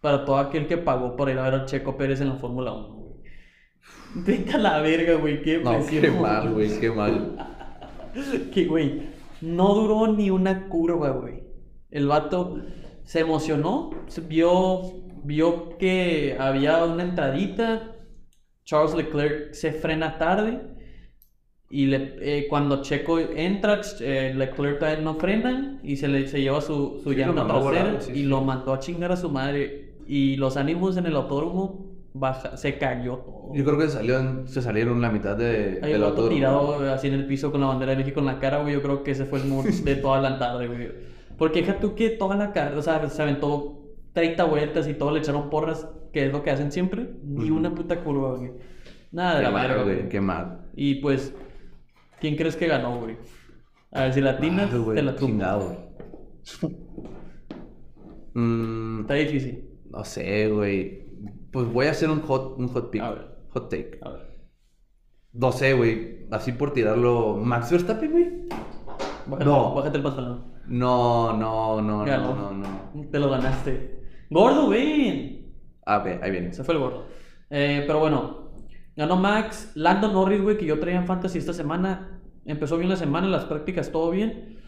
Para todo aquel que pagó por ir a ver a Checo Pérez en la Fórmula 1, güey. Vete a la verga, güey. Qué No, qué mal, güey, qué mal. *laughs* Que, güey, no duró ni una curva, güey. El vato se emocionó, vio, vio que había una entradita. Charles Leclerc se frena tarde. Y le- eh, cuando Checo entra, eh, Leclerc todavía no frena y se, le, se lleva su, su Sí, llanta trasera sí, y sí. lo mandó a chingar a su madre. Y los ánimos en el autódromo baja, se cayó todo. Yo creo que salió en- se salieron la mitad de, Hay del un autódromo. tirado así en el piso con la bandera de México en la cara, güey. Yo creo que ese fue el mood de toda la tarde, güey. Porque deja tú que toda la cara, o sea, se aventó 30 vueltas y todo le echaron porras, que es lo que hacen siempre. Ni una puta curva, güey. Nada de Qué la verga, güey, güey. qué mal. Y pues, ¿quién crees que ganó, güey? A ver, si latinas, Ah, güey, te la chingado. *laughs* Mm, Está difícil. no sé, güey. Pues voy a hacer un hot, un hot pick. A ver. Hot take. A ver. No sé, güey. Así por tirarlo. Max Verstappen, güey. Bájate, No. Bájate el pantalón. No, no, no, no. no, no. Te lo ganaste. Gordo, ven. A ver, ahí viene. Se fue el gordo. Eh, pero bueno, ganó Max. Lando Norris, güey, que yo traía en Fantasy esta semana. Empezó bien la semana, las prácticas todo bien.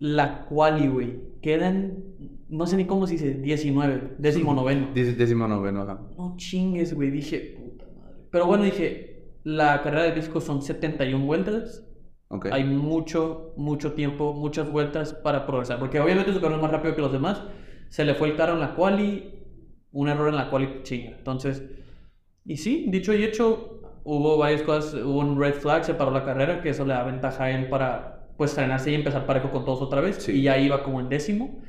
La quali, güey. Quedan, no sé ni cómo se dice, 19, décimo noveno. *laughs* Décimo noveno, ajá. No chingues, güey. Dije, puta madre. Pero bueno, dije, la carrera de disco son 71 vueltas. Ok. Hay mucho, mucho tiempo, muchas vueltas para progresar. Porque obviamente su carro es más rápido que los demás. Se le fue el carro en la quali, un error en la quali chinga. Entonces, y sí, dicho y hecho, hubo varias cosas. Hubo un red flag, se paró la carrera, que eso le da ventaja a él para pues frenarse y empezar parejo con todos otra vez. Sí. Y ya iba como en décimo.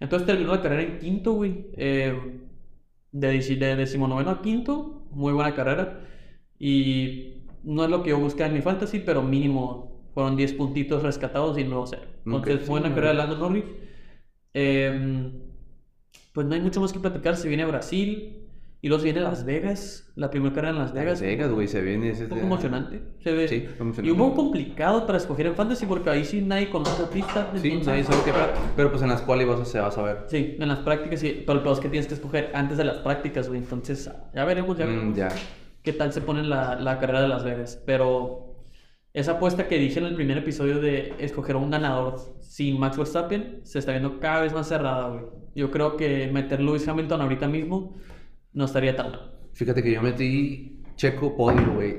Entonces terminó la carrera en quinto, güey. Eh, de, de decimonoveno a quinto, muy buena carrera. Y no es lo que yo buscaba en mi fantasy, pero mínimo fueron 10 puntitos rescatados y nuevo cero. Entonces, Ok, sí, buena carrera de. Lando Norris. Em, pues no hay mucho más que platicar. Se viene Brasil y luego se viene Las Vegas. La primera carrera en Las Vegas. Las Vegas, güey, se viene. ese- Un poco emocionante. Se ve. Sí, emocionante. Y un poco complicado para escoger en fantasy porque ahí sí nadie conoce la pista. Sí, entonces- nadie sabe qué pero, pues en las cuales vas a, se va a saber. Sí, en las prácticas sí. Pero el peor es que tienes que escoger antes de las prácticas, güey. Entonces, ya veremos, ya Mm, veremos ya. qué tal se pone la, la carrera de Las Vegas. Pero esa apuesta que dije en el primer episodio de escoger a un ganador sin Max Verstappen se está viendo cada vez más cerrada, güey. Yo creo que meter Lewis Hamilton ahorita mismo no estaría tan mal. Fíjate que yo metí Checo podio, güey.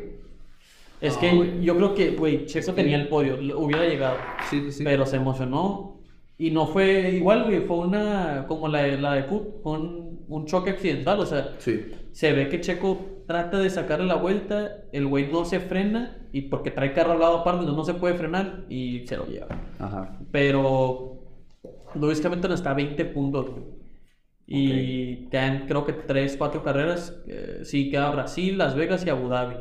Es Ah, que güey. yo creo que, güey, Checo tenía el podio, hubiera llegado. Sí, sí, sí. Pero se emocionó y no fue igual, güey, fue una, como la, de- la de fue un, un choque accidental, o sea, Sí. se ve que Checo trata de sacarle la vuelta, el güey no se frena y porque trae carro al lado aparte, no se puede frenar y se lo lleva. Ajá. Pero Lewis Hamilton está a 20 puntos. Y quedan creo que 3, 4 carreras. eh, sí, queda Brasil, Las Vegas y Abu Dhabi.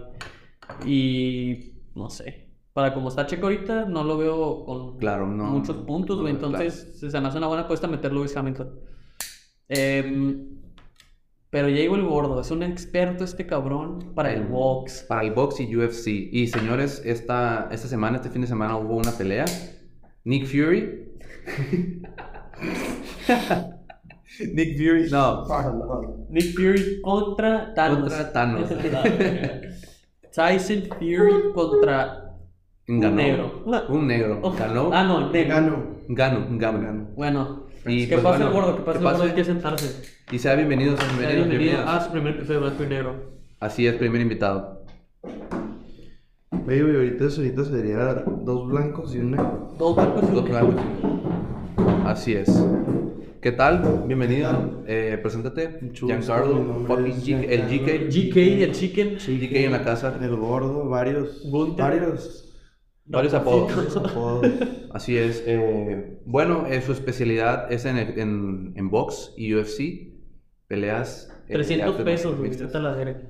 Y no sé. Para como está Checo ahorita, no lo veo con Claro, no, muchos no, puntos, no güey. Entonces, se me hace una buena apuesta meter Lewis Hamilton. Em, pero llegó el gordo. Es un experto este cabrón para el box. Para el box y UFC. Y señores, esta, esta semana, este fin de semana hubo una pelea. Nick Fury. *laughs* Nick Fury. No. Nick Fury contra Thanos. Contra Thanos. Tyson Fury contra Ganó. Un negro. Un negro. Ganó. Ah, no, negro. Gano. Ganó. Ganó. Bueno, Y, que pues, pase bueno, el gordo, que pase que el gordo, pase. hay que sentarse. Y sea bienvenido, sea Sea bienvenido, bienvenido bienvenidos. a su primer episodio de Blanco y Negro. Así es, primer invitado. Oye, güey, ahorita, ahorita sería dos blancos y un negro. Dos blancos y un Dos negro. blancos. Así es. ¿Qué tal? Bienvenido. Eh, preséntate. Mucho gusto, mi Giancarlo. nombre fucking es G- el Giancarlo. GK. GK el Chicken. GK en la casa. El gordo, varios. Gunther. Varios. Varios apodos. apodos. Así es. eh, bueno, eh, su especialidad es en, en, en box y UFC. Peleas. eh, 300 de artes pesos, güey. mixtas. la verga.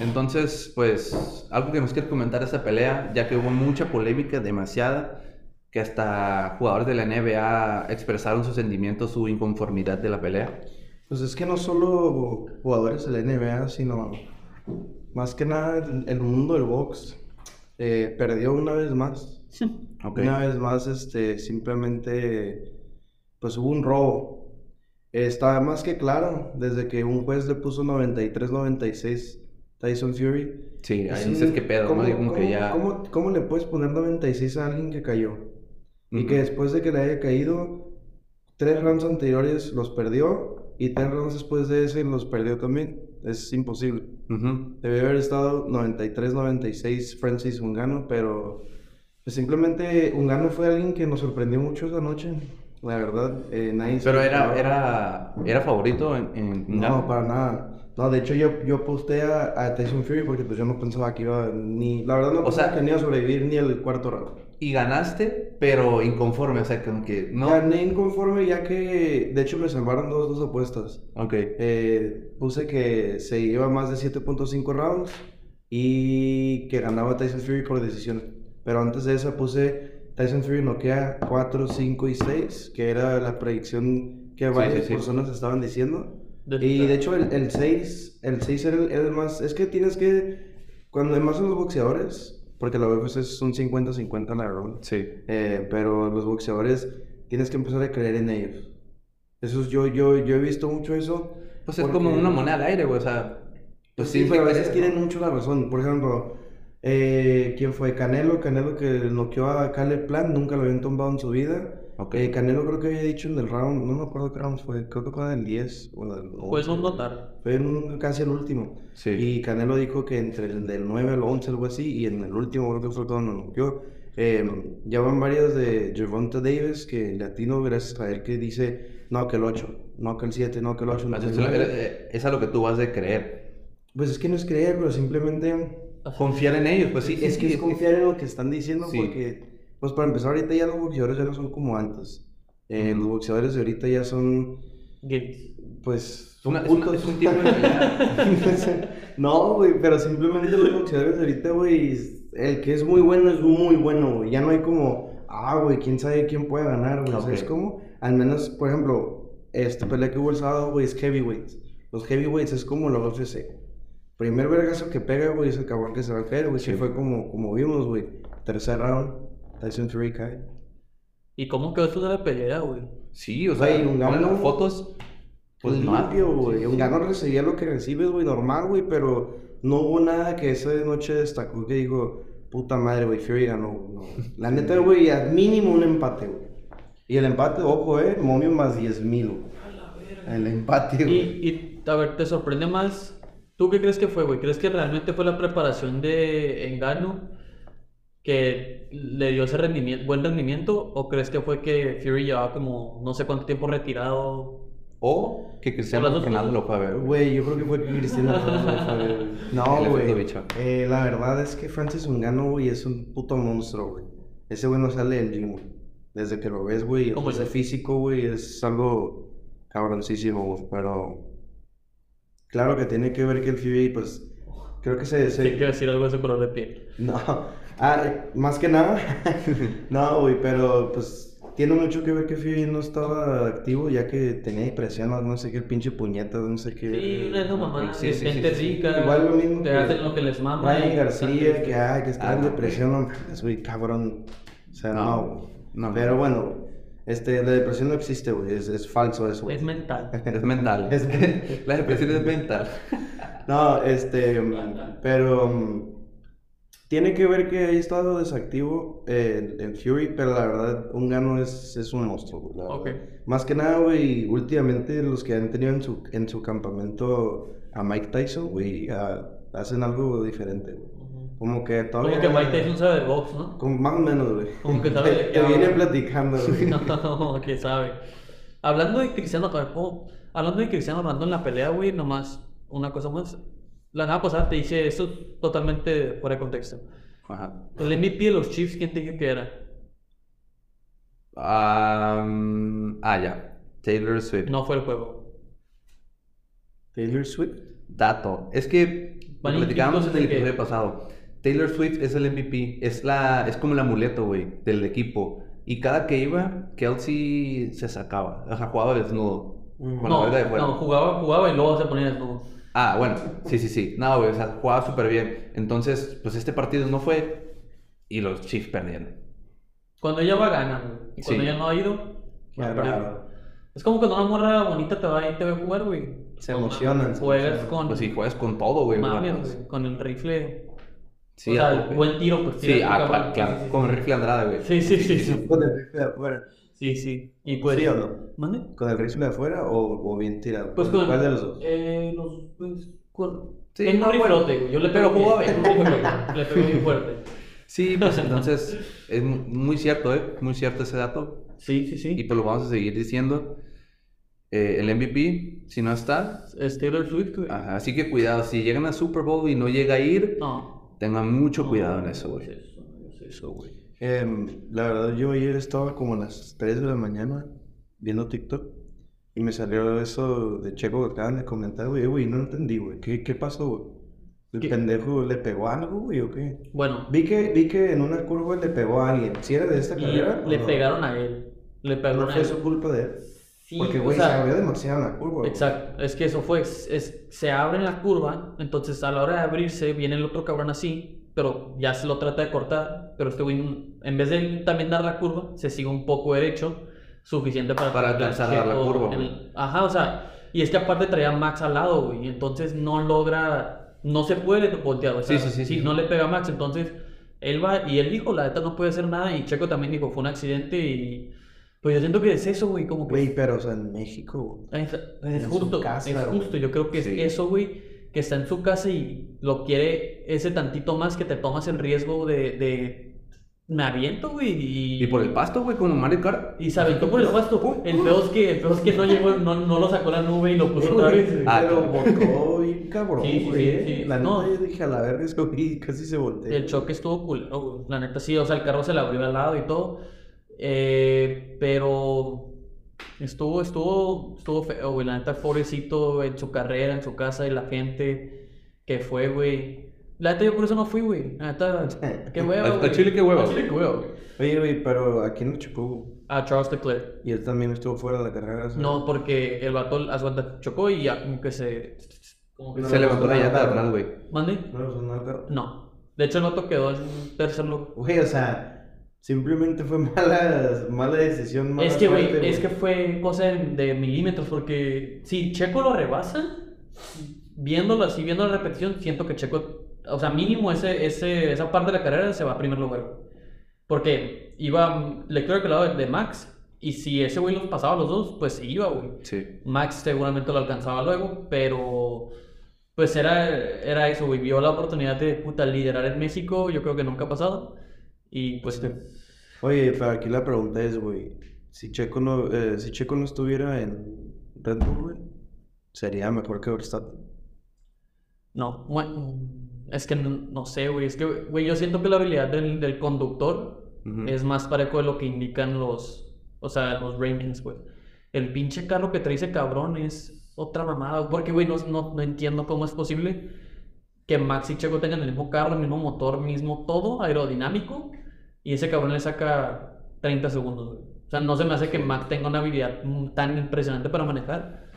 Entonces, pues, algo que nos quiere comentar de esta pelea, ya que hubo mucha polémica, demasiada, que hasta jugadores de la NBA expresaron sus sentimientos, su inconformidad de la pelea. Pues es que no solo jugadores de la NBA, sino más que nada el mundo del box eh, perdió una vez más. Ok. Una vez más, este, simplemente, pues hubo un robo. Está más que claro, desde que un juez le puso 93-96 Tyson Fury. Sí, Es ahí un- dices qué pedo, ¿cómo- ¿no? Como que cómo- ya... ¿cómo, cómo le puedes poner 96 a alguien que cayó? Y Ujú. que después de que le haya caído, tres rounds anteriores los perdió y tres rounds después de ese los perdió también. Es imposible. Ujú. Debe haber estado 93-96 Francis Ungano, pero pues simplemente Ungano fue alguien que nos sorprendió mucho esa noche. La verdad, eh, nadie Pero era, era, era favorito en... en No, para nada. No, de hecho yo, yo posté a, a Tyson Fury porque pues yo no pensaba que iba ni... La verdad no O pensaba sea- que ni iba a sobrevivir ni el cuarto round. Y ganaste, pero inconforme, o sea, como que no... Gané inconforme ya que de hecho me salvaron dos, dos apuestas. Ok. Eh, puse que se iba más de 7.5 rounds y que ganaba Tyson Fury por decisión. Pero antes de esa puse Tyson Fury noquea 4, 5 y 6, que era la predicción que varias sí, sí. personas estaban diciendo. Del- Y de hecho el, el 6, el 6 era el, era el más... Es que tienes que... Cuando además son los boxeadores, porque la UFC es un 50-50 la verdad. Sí. Eh, pero los boxeadores tienes que empezar a creer en ellos. Eso es, yo, yo, yo he visto mucho eso. Pues es porque- como una moneda al aire, güey. O sea, pues Sí, sí, pero a veces tienen mucho la razón. Por ejemplo, eh, ¿quién fue? Canelo. Canelo que noqueó a Caleb Plant, nunca lo habían tumbado en su vida. Ok. Eh, Canelo creo que había dicho en el round, no me acuerdo qué round fue, creo que fue en el 10 o en el Pues 11. un notar. Fue en un- casi el último. Sí. Y Canelo dijo que entre el del 9 al 11, algo así, y en el último, creo que fue cuando lo noqueó. Eh, ya van varios de Gervonta Davis, que latino, gracias a él, que dice, no, que el 8, no, que el 7, no, que el 8, no, que el Entonces, es, 9. lo- eh, es a lo que tú vas de creer. Pues es que no es creer, pero simplemente Confiar en ellos, pues sí. es que es confiar en lo que están diciendo, Sí. porque, pues para empezar, ahorita ya los boxeadores ya no son como antes. Eh, Los boxeadores de ahorita ya son, Gates. pues, Es son es una- putos. es un tipo de- *laughs* no, güey, pero simplemente los boxeadores de ahorita, güey, el que es muy bueno es muy bueno, güey. Ya no hay como, ah, güey, quién sabe quién puede ganar, güey. Ok. ¿Sabes cómo? Al menos, por ejemplo, esta pelea que hubo el sábado, güey, es heavyweights. Los heavyweights es como la UFC. Primer vergazo que pega, güey, es el cabrón que se va a caer, güey. Sí. Fue como, como vimos, güey. Tercer round, Tyson Fury cae. ¿Y cómo quedó eso de la pelea, güey? Sí, o sea, Güey, un gano- las fotos. Pues no. limpio, güey. Un gano recibía lo que recibes, güey, normal, güey, pero no hubo nada que esa noche destacó que dijo, puta madre, güey, Fury ganó. güey, No. La neta, güey, al mínimo un empate, güey. Y el empate, ojo, eh, momio más 10 mil. El empate, Y, güey. y, a ver, ¿te sorprende más? ¿Tú qué crees que fue, güey? ¿Crees que realmente fue la preparación de Engano que le dio ese rendimiento, buen rendimiento? ¿O crees que fue que Fury llevaba como no sé cuánto tiempo retirado? O que Cristiano Ronaldo cosas. lo fue a ver. güey. Yo creo que fue que Cristiano *laughs* Ronaldo fue a ver, No, güey. Eh, la verdad es que Francis Ungano, güey, es un puto monstruo, güey. Ese güey no sale del gym, güey. Desde que lo ves, güey, ¿Cómo ese físico, güey, es algo cabroncísimo, güey. Pero claro que tiene que ver que el Fury, pues, creo que se... se- quiero decir algo de ese color de piel. No, ah, más que nada, *laughs* no, güey, pero pues tiene mucho que ver que Fury no estaba activo ya que tenía depresión, no, no sé qué, el pinche puñeta, no sé qué. Sí, esas mamás, Sí, sí, gente sí, sí. rica, Igual lo mismo te que hacen lo que les mama. Ryan García, que, ay, que está Ah, en depresión, no mames, güey, cabrón. O sea, No, no, güey. no. Pero bueno, este, la depresión no existe, güey, es, es falso eso, güey. Es mental. *laughs* Es mental. Es- *laughs* La depresión es mental. No, este, pero tiene que ver que haya estado desactivo eh, en Fury, pero la verdad, un gano es, es un monstruo, güey, la Ok. verdad. Más que nada, güey, últimamente los que han tenido en su, en su campamento a Mike Tyson, güey, hacen algo diferente, güey. Como que todavía... Como que Mike Tyson sabe de box, ¿no? Como más o menos, güey. Como que sabe Te, viene platicando, güey. *laughs* No, que sabe. Hablando de Cristiano, ¿cómo? hablando de Cristiano Ronaldo en la pelea, güey, nomás una cosa más. La nada pasada te dije esto totalmente fuera de contexto. Ajá. El MVP de los Chiefs, ¿quién te dijo que era? Am, ah, ya. Taylor Swift. No fue el juego. Taylor Swift. Dato. Es que lo platicábamos en el que- episodio pasado. Taylor Swift es el MVP. Es la, es como el amuleto, güey, del equipo. Y cada que iba, Kelsey se sacaba. O sea, jugaba desnudo. Con la No, verga de fuera. no, jugaba, jugaba y luego se ponía desnudo. Ah, bueno, sí, sí, sí. No, güey, o sea, jugaba súper bien. Entonces, pues este partido no fue y los Chiefs perdieron. Cuando ella va, gana, güey. Y cuando Sí. ella no ha ido, va a raro. Es como cuando una morra bonita te va y te ve jugar, güey. Se emocionan, Juegas emocionan. con. Pues sí, juegas con todo, güey. mames, güey, con el rifle. Sí, o sea, el buen tiro, pues Sí, ah, claro, con sí. rifle Andrade, güey. Sí, sí, sí. sí. ¿Con el rifle afuera? Sí, sí. Y. ¿Sí o no? ¿Mande? ¿Con el rifle de afuera o, o bien tirado? Pues con. ¿Cuál de los dos? Eh, los. Pues, con. Sí, en no, un riflote, güey. Yo le pego rifle, *laughs* Le pego bien fuerte. Sí, pues *laughs* entonces es mu- muy cierto, ¿eh? Muy cierto ese dato. Sí, sí, sí. Y pues lo vamos a seguir diciendo. Eh, el MVP, si no está, Es Taylor Swift, güey. ajá, así que cuidado. Si llegan a Super Bowl y no llega a ir, No. tengan mucho cuidado en No, eso, no güey. es eso, no es eso, güey. Em, la verdad, yo ayer estaba como a las 3 de la mañana viendo TikTok y me salió eso de Checo que acaban de comentar, güey, güey, no entendí, güey. ¿Qué, qué pasó, güey? ¿El ¿Qué? pendejo le pegó algo, güey, o qué? Bueno, Vi que, vi que en una curva le pegó a alguien. ¿Si era de esta carrera? o le no? pegaron a él. Le No pegaron a fue su culpa de él. Sí, Porque, o güey, sea, se abrió demasiado en la curva. güey. Exacto, es que eso fue, es, es- se abre en la curva, entonces a la hora de abrirse viene el otro cabrón así, pero ya se lo trata de cortar, pero este güey en vez de también dar la curva, se sigue un poco derecho, suficiente para... Para alcanzar a dar la curva, el- Ajá, o sea, y es que aparte traía a Max al lado, güey, y entonces no logra, no se puede voltear, o sea, Sí, sí, sí, si sí. no le pega a Max, entonces él va, y él dijo, la neta no puede hacer nada, y Checo también dijo, fue un accidente, y pues yo siento que es eso, güey, como que... Güey, pero, o sea, en México. Es, es En justo, casa, es güey. justo. Yo creo que es eso, güey, que está en su casa y lo quiere ese tantito más que te tomas el riesgo de, de me aviento, güey, y... Y por el pasto, güey, como Mario Kart. Y se aventó por el pasto. El peor es que, el peor es que no llegó, no, no lo sacó la nube y lo puso otra vez. güey. Ah, pero botó bien cabrón, Sí, sí, güey. sí, sí. La neta, No. yo dije, a la verga, es que casi se voltea. El choque estuvo güey. La neta sí, o sea, el carro se le abrió al lado y todo. Eh, pero estuvo, estuvo, estuvo feo, güey. La neta, pobrecito en su carrera, en su casa y la gente que fue, güey. La neta, yo por eso no fui, güey. La neta, qué *laughs* al güey. chile, qué hueva, Al chile, qué hueva, güey. Oye, güey, pero ¿a quién lo chocó? A Charles Leclerc. Y él también estuvo fuera de la carrera. ¿sabes? No, porque el vato, cuenta, chocó y ya como que se... Como que No, Se levantó la llanta no, de Bernal, güey. ¿Mande? No, no, pero- No. De hecho, el vato quedó en tercer lugar. Güey, o sea, simplemente fue *laughs* mala, mala decisión. mala Es que, güey, suerte, es que fue cosa de, de milímetros, porque si Checo lo rebasa, viéndolo así, viendo la repetición, siento que Checo, o sea, mínimo ese, ese, esa parte de la carrera se va a primer lugar. Porque iba Leclerc al lado de, Max, y si ese güey los pasaba a los dos, pues iba, güey. Sí. Max seguramente lo alcanzaba luego, pero pues era, era eso, güey. Vio la oportunidad de puta liderar en México, yo creo que nunca ha pasado. Y pues Oye, pero aquí la pregunta es, güey, si Checo no, eh, si Checo no estuviera en Red Bull, güey, sería mejor que Verstappen. No, bueno, es que no, no sé, güey. Es que, güey, yo siento que la habilidad del, del conductor es más parejo de lo que indican los, o sea, los rankings, güey. El pinche carro que trae ese cabrón es otra mamada. Porque, güey, no, no, no entiendo cómo es posible que Max y Checo tengan el mismo carro, el mismo motor, mismo todo, aerodinámico, y ese cabrón le saca 30 segundos, güey. O sea, no se me hace que Max tenga una habilidad tan impresionante para manejar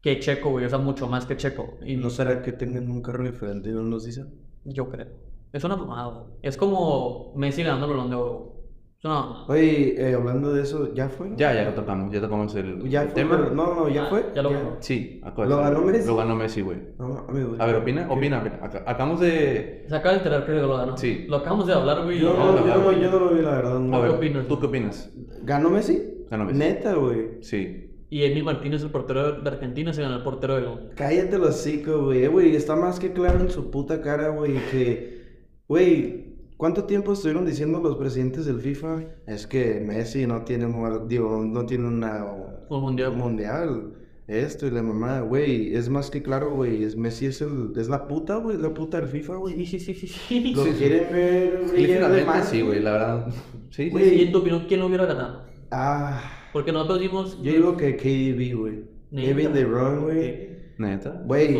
que Checo, güey. O sea, mucho más que Checo. Y ¿No será que tengan un carro diferente y no nos dicen? yo creo. Es una mamada, güey. Es como Messi ganando el balón de oro. Mamada. Oye, eh, hablando de eso, ¿ya fue? Ya, ya lo tocamos, ya tocamos el, ¿Ya el fue? tema. pero- No, no, ¿ya Ah, fue? ya lo ganó. Sí, acuérdate. ¿Lo ganó Messi? Lo ganó Messi, güey. No. A ver, opina, opina, opina. Ac- Acabamos de... Se acaba de enterar que lo ganó. Sí. Lo acabamos de hablar, güey. No, a yo, no, yo no lo vi, la verdad. no. A ver, opinas? ¿tú qué opinas? ¿Ganó Messi? Ganó Messi. Neta, güey. Sí. Y Emi Martínez, el portero de Argentina, se ganó el portero de Cállate los hocico, güey. Eh, Güey, está más que claro en su puta cara, güey, que... Güey, ¿cuánto tiempo estuvieron diciendo los presidentes del FIFA? Es que Messi no tiene, un- digo, no tiene una... Un mundial. mundial. Esto y la mamá, güey, es más que claro, güey, es Messi es el, es la puta, güey, la puta del FIFA, güey. Sí, sí, sí, sí. sí. Lo Sí, sí. quieren ver brillar más, sí, güey, la verdad. Sí, sí, Güey. sí. Y en tu opinión, ¿quién lo hubiera ganado? Ah, Porque nosotros dimos. yo digo que KDB, güey. Kevin De Bruyne, güey. Neta. Güey,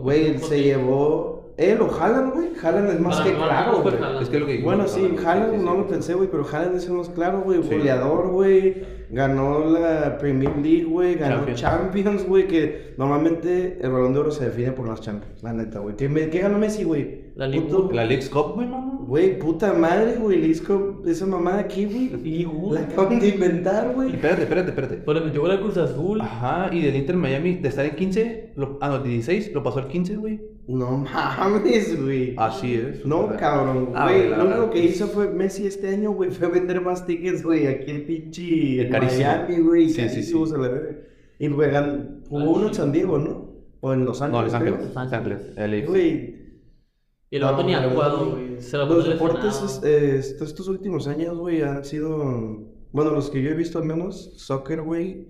güey, se llevó... Él o Haaland, güey. Haaland es más Para que claro, güey. Es que lo que Bueno, sí, Haaland sí, no sí. lo pensé, güey, pero Haaland es el más claro, güey. Sí. Goleador, güey. Ganó la Premier League, güey. Ganó Champions. Güey. Que normalmente el Balón de Oro se define por las Champions, la neta, güey. ¿Qué, me- qué ganó Messi, güey? La League Cup. La League's Cup, güey, mamá. Güey, puta madre, güey. Lisco, esa mamada aquí, güey. *laughs* Y, güey. La acaban de inventar, güey. Espérate, espérate, espérate. Pero le metió gol al Cruz Azul. Ajá, y del Inter Miami, de estar en 15, lo, ah, no, 16, lo pasó al 15, güey. No mames, güey. Así es. No, ¿verdad? cabrón, Ah, güey. la lo único que hizo fue Messi este año, güey, fue vender más tickets, güey, aquí en pinche. Miami, güey. Sí, sí, sí. a la. Y luego gan- jugó uno en San Diego, ¿no? O en Los No, Ángeles. Los creo. Ángeles. Los Ángeles. Güey. Y el vato no, ni ha la jugado, güey. Se lo Los deportes lesionado. eh, estos, estos últimos años, güey, han sido. Bueno, los que yo he visto al menos, soccer, güey,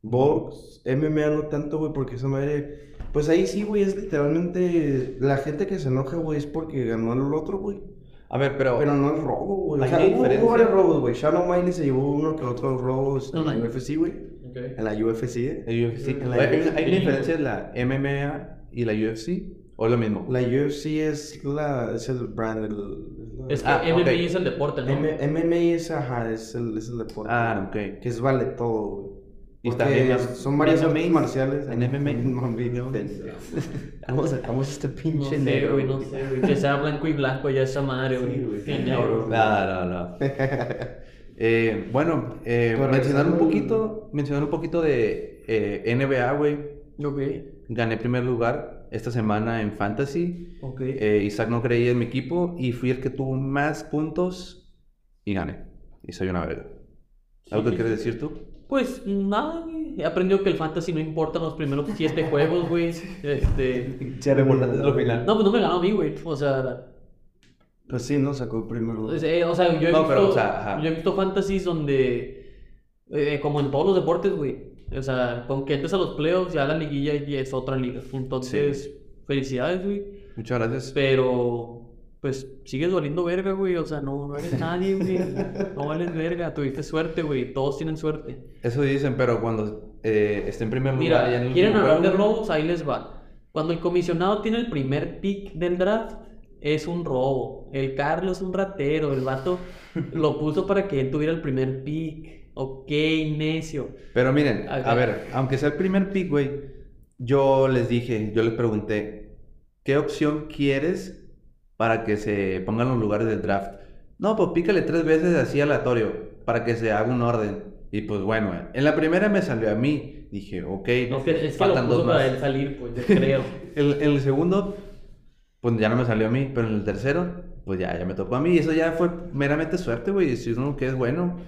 box, MMA no tanto, güey, porque esa madre. Pues ahí sí, güey, es literalmente. La gente que se enoja, güey, es porque ganó el otro, güey. A ver, pero. Pero no es robo, güey. O Hay sea, una hubo, varios robos, güey. Shannon Miley se llevó uno que otro robos en No, la no. UFC, güey. Ok. En la UFC, ¿eh? el UFC. En la Hay, una- UFC. hay una diferencia en la MMA y la UFC. ¿O es lo mismo? La UFC es la es el brand el, Es que Ah, MMA es el deporte, ¿no? M- MMA es ajá, es el, es el deporte. Ah, ok. Que es vale todo, güey. Y está Porque bien, son varias artes MMA, marciales. en MMA. *laughs* No, pendejo. *laughs* ¿Cómo sacamos este No pinche sé, negro? no sé, güey. Que sea blanco y blanco ya esa madre, güey. Sí. No, no, no. *laughs* Eh, bueno, eh, mencionar un poquito, mencionar un poquito de eh, NBA, güey. Ok, Gané primer lugar esta semana en Fantasy. ok. Eh, Isaac no creía en mi equipo y fui el que tuvo más puntos y gané. Y soy una verga. ¿Algo que Sí. quieres decir tú? Pues nada. He aprendido que el fantasy no importa los primeros siete juegos, güey. *laughs* Este. importante es lo final. No, pues no me ganó a mí, güey. O sea, Pues sí, no sacó primero. pues, eh, o sea yo he No, visto, pero, o sea, yo he visto fantasies donde, eh, como en todos los deportes, güey. O sea, con que entres a los playoffs, ya la liguilla ya es otra liga. Entonces, felicidades, güey. Muchas gracias. Pero, pues, sigues valiendo verga, güey. O sea, no, no eres nadie, güey. No vales verga. Tuviste suerte, güey. Todos tienen suerte. Eso dicen, pero cuando eh, esté en primer lugar... Mira, en quieren hablar de robos, ahí les va. Cuando el comisionado tiene el primer pick del draft, es un robo. El Carlos es un ratero, el vato lo puso para que él tuviera el primer pick. Ok, necio. Pero miren, A a ver, aunque sea el primer pick, güey, yo les dije, yo les pregunté, ¿qué opción quieres para que se pongan los lugares del draft? No, pues pícale tres veces así aleatorio para que se haga un orden. Y pues bueno, en la primera me salió a mí. Dije, ok, Es que, es que faltan lo puso dos para más. él salir, pues, yo *laughs* creo. El, en el segundo, pues ya no me salió a mí, pero en el tercero, pues ya, ya me tocó a mí. Y eso ya fue meramente suerte, güey. Si uno que es bueno.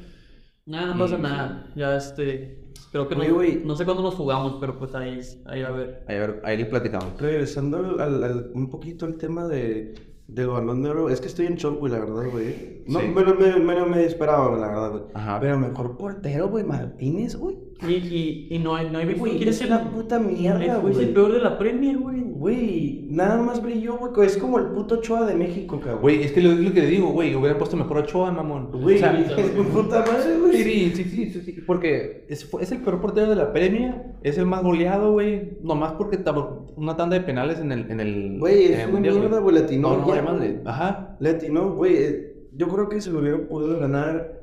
Nada, no pasa nada. Ya, este. Creo que no, güey. no sé cuándo nos jugamos, pero pues ahí, ahí a ver. Ahí, a ver, ahí les platicamos. Regresando al, al- al- un poquito al tema de, del balón de oro, es que estoy en shock, güey, la verdad, güey. No, Sí. me, lo- me, me, lo- me esperaba, la verdad, güey. Ajá. Pero mejor portero, güey, Martínez, güey. Y, y, y no hay, no hay Güey, quién es el. la puta mierda, güey. Es el peor de la Premier, güey. Güey, nada más brilló, güey. Es como el puto Ochoa de México, cabrón. Güey, es que lo, es lo que le digo, güey, hubieran puesto mejor a Ochoa, mamón. Güey, O sea, *laughs* es mi puta madre, güey. Sí, sí, sí, sí, sí, porque es, es el peor portero de la Premier, es el más goleado, güey, nomás porque tapó una tanda de penales en el... En el Güey, es una Mundial, mierda, güey, latino. No, no, ya, madre, ajá. Latino, güey. eh, Yo creo que se lo hubiera podido ganar.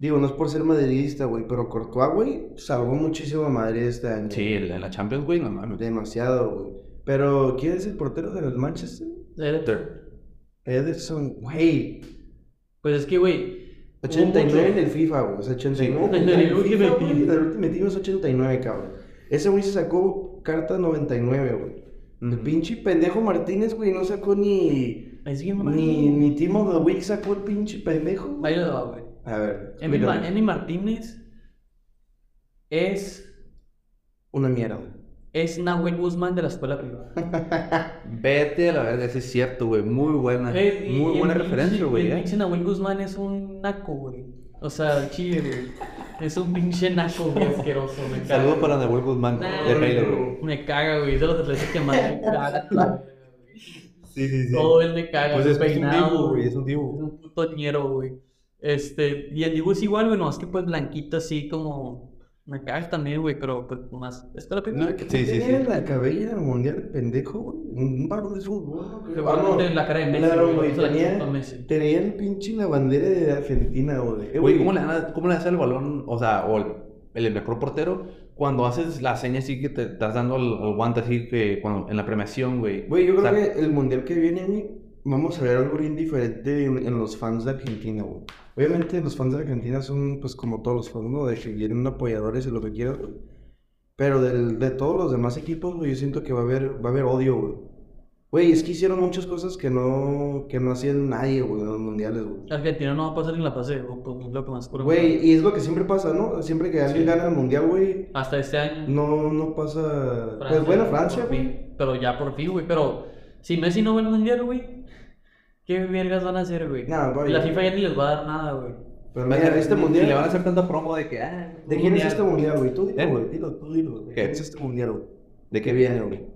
Digo, no es por ser madridista, güey, pero Courtois, güey, salvó muchísimo a Madrid este año. Sí, el- en la Champions, güey, no mames. Demasiado, güey. Pero, ¿quién es el portero del Manchester? Era- Ederson, güey. Pues es que, güey. hubo 89 en el FIFA, güey. O sea, 89. En el Ultimate FIFA, Team. En el Ultimate Team es 89, cabrón. Ese güey se sacó carta 99, güey. El pinche pendejo Martínez, güey, no sacó ni. Ni, ni of the Week sacó el pinche pendejo. Ahí va, güey. A ver. Emi, explícame. Ma- Emi Martínez es. Una mierda. Es Nahuel Guzmán de la escuela privada. *laughs* Vete a la verga, ese es cierto, güey, muy buena, Eh, muy buena referencia, güey, El eh. pinche Nahuel Guzmán es un naco, güey. O sea, chile, güey. Es un pinche naco, güey, asqueroso. Me caga. Saludos para Nahuel Guzmán, Nah, de güey. Me caga, güey. Es de los atletas que más me caga. Sí, sí, Todo él me caga. Pues es un divo, güey, es un divo. Es un puto ñero, güey. Este, y el divo es igual, güey, no, es que pues blanquito así como. Me cagas también, güey, pero pues más. Espera, No, primero. sí, sí, Tenía sí. la cabellera mundial, pendejo, güey. Un balón de fútbol. no. la cara de Messi, Claro, güey, la Tenía, Messi. tenía el pinche la bandera de Argentina, güey. Güey, ¿cómo le, ¿cómo le das el balón, o sea, o el, el mejor portero, cuando haces la seña así que te estás dando el, el guante así que cuando, en la premiación, güey? Güey, yo creo O sea, que el mundial que viene, güey, vamos a ver algo bien diferente en, en los fans de Argentina, güey. Obviamente los fans de Argentina son, pues, como todos los fans, ¿no? De que vienen apoyadores y lo que quieras, güey. Pero del, de todos los demás equipos, güey, yo siento que va a haber, va a haber odio, güey. Güey, es que hicieron muchas cosas que no, que no hacían nadie, güey, en los mundiales, güey. Argentina no va a pasar ni la pues es lo que más cura. Güey, y es lo que siempre pasa, ¿no? Siempre que alguien gana el mundial, güey, Hasta este año. no, no pasa... Francia, pues bueno, por Francia, güey. Pero ya por fin, güey. Pero si Messi no va al mundial, güey, ¿qué vergas van a hacer, güey? Güey. La FIFA ya ni les va a dar nada, güey. Pero Mira, este ni- mundial... le van a hacer tanta promo de que, ah, ¿De quién es este mundial, güey? Tú dilo, ¿Eh? güey. Dilo, tú dilo. ¿De ¿Qué? quién es este mundial, güey? ¿De qué viene, güey?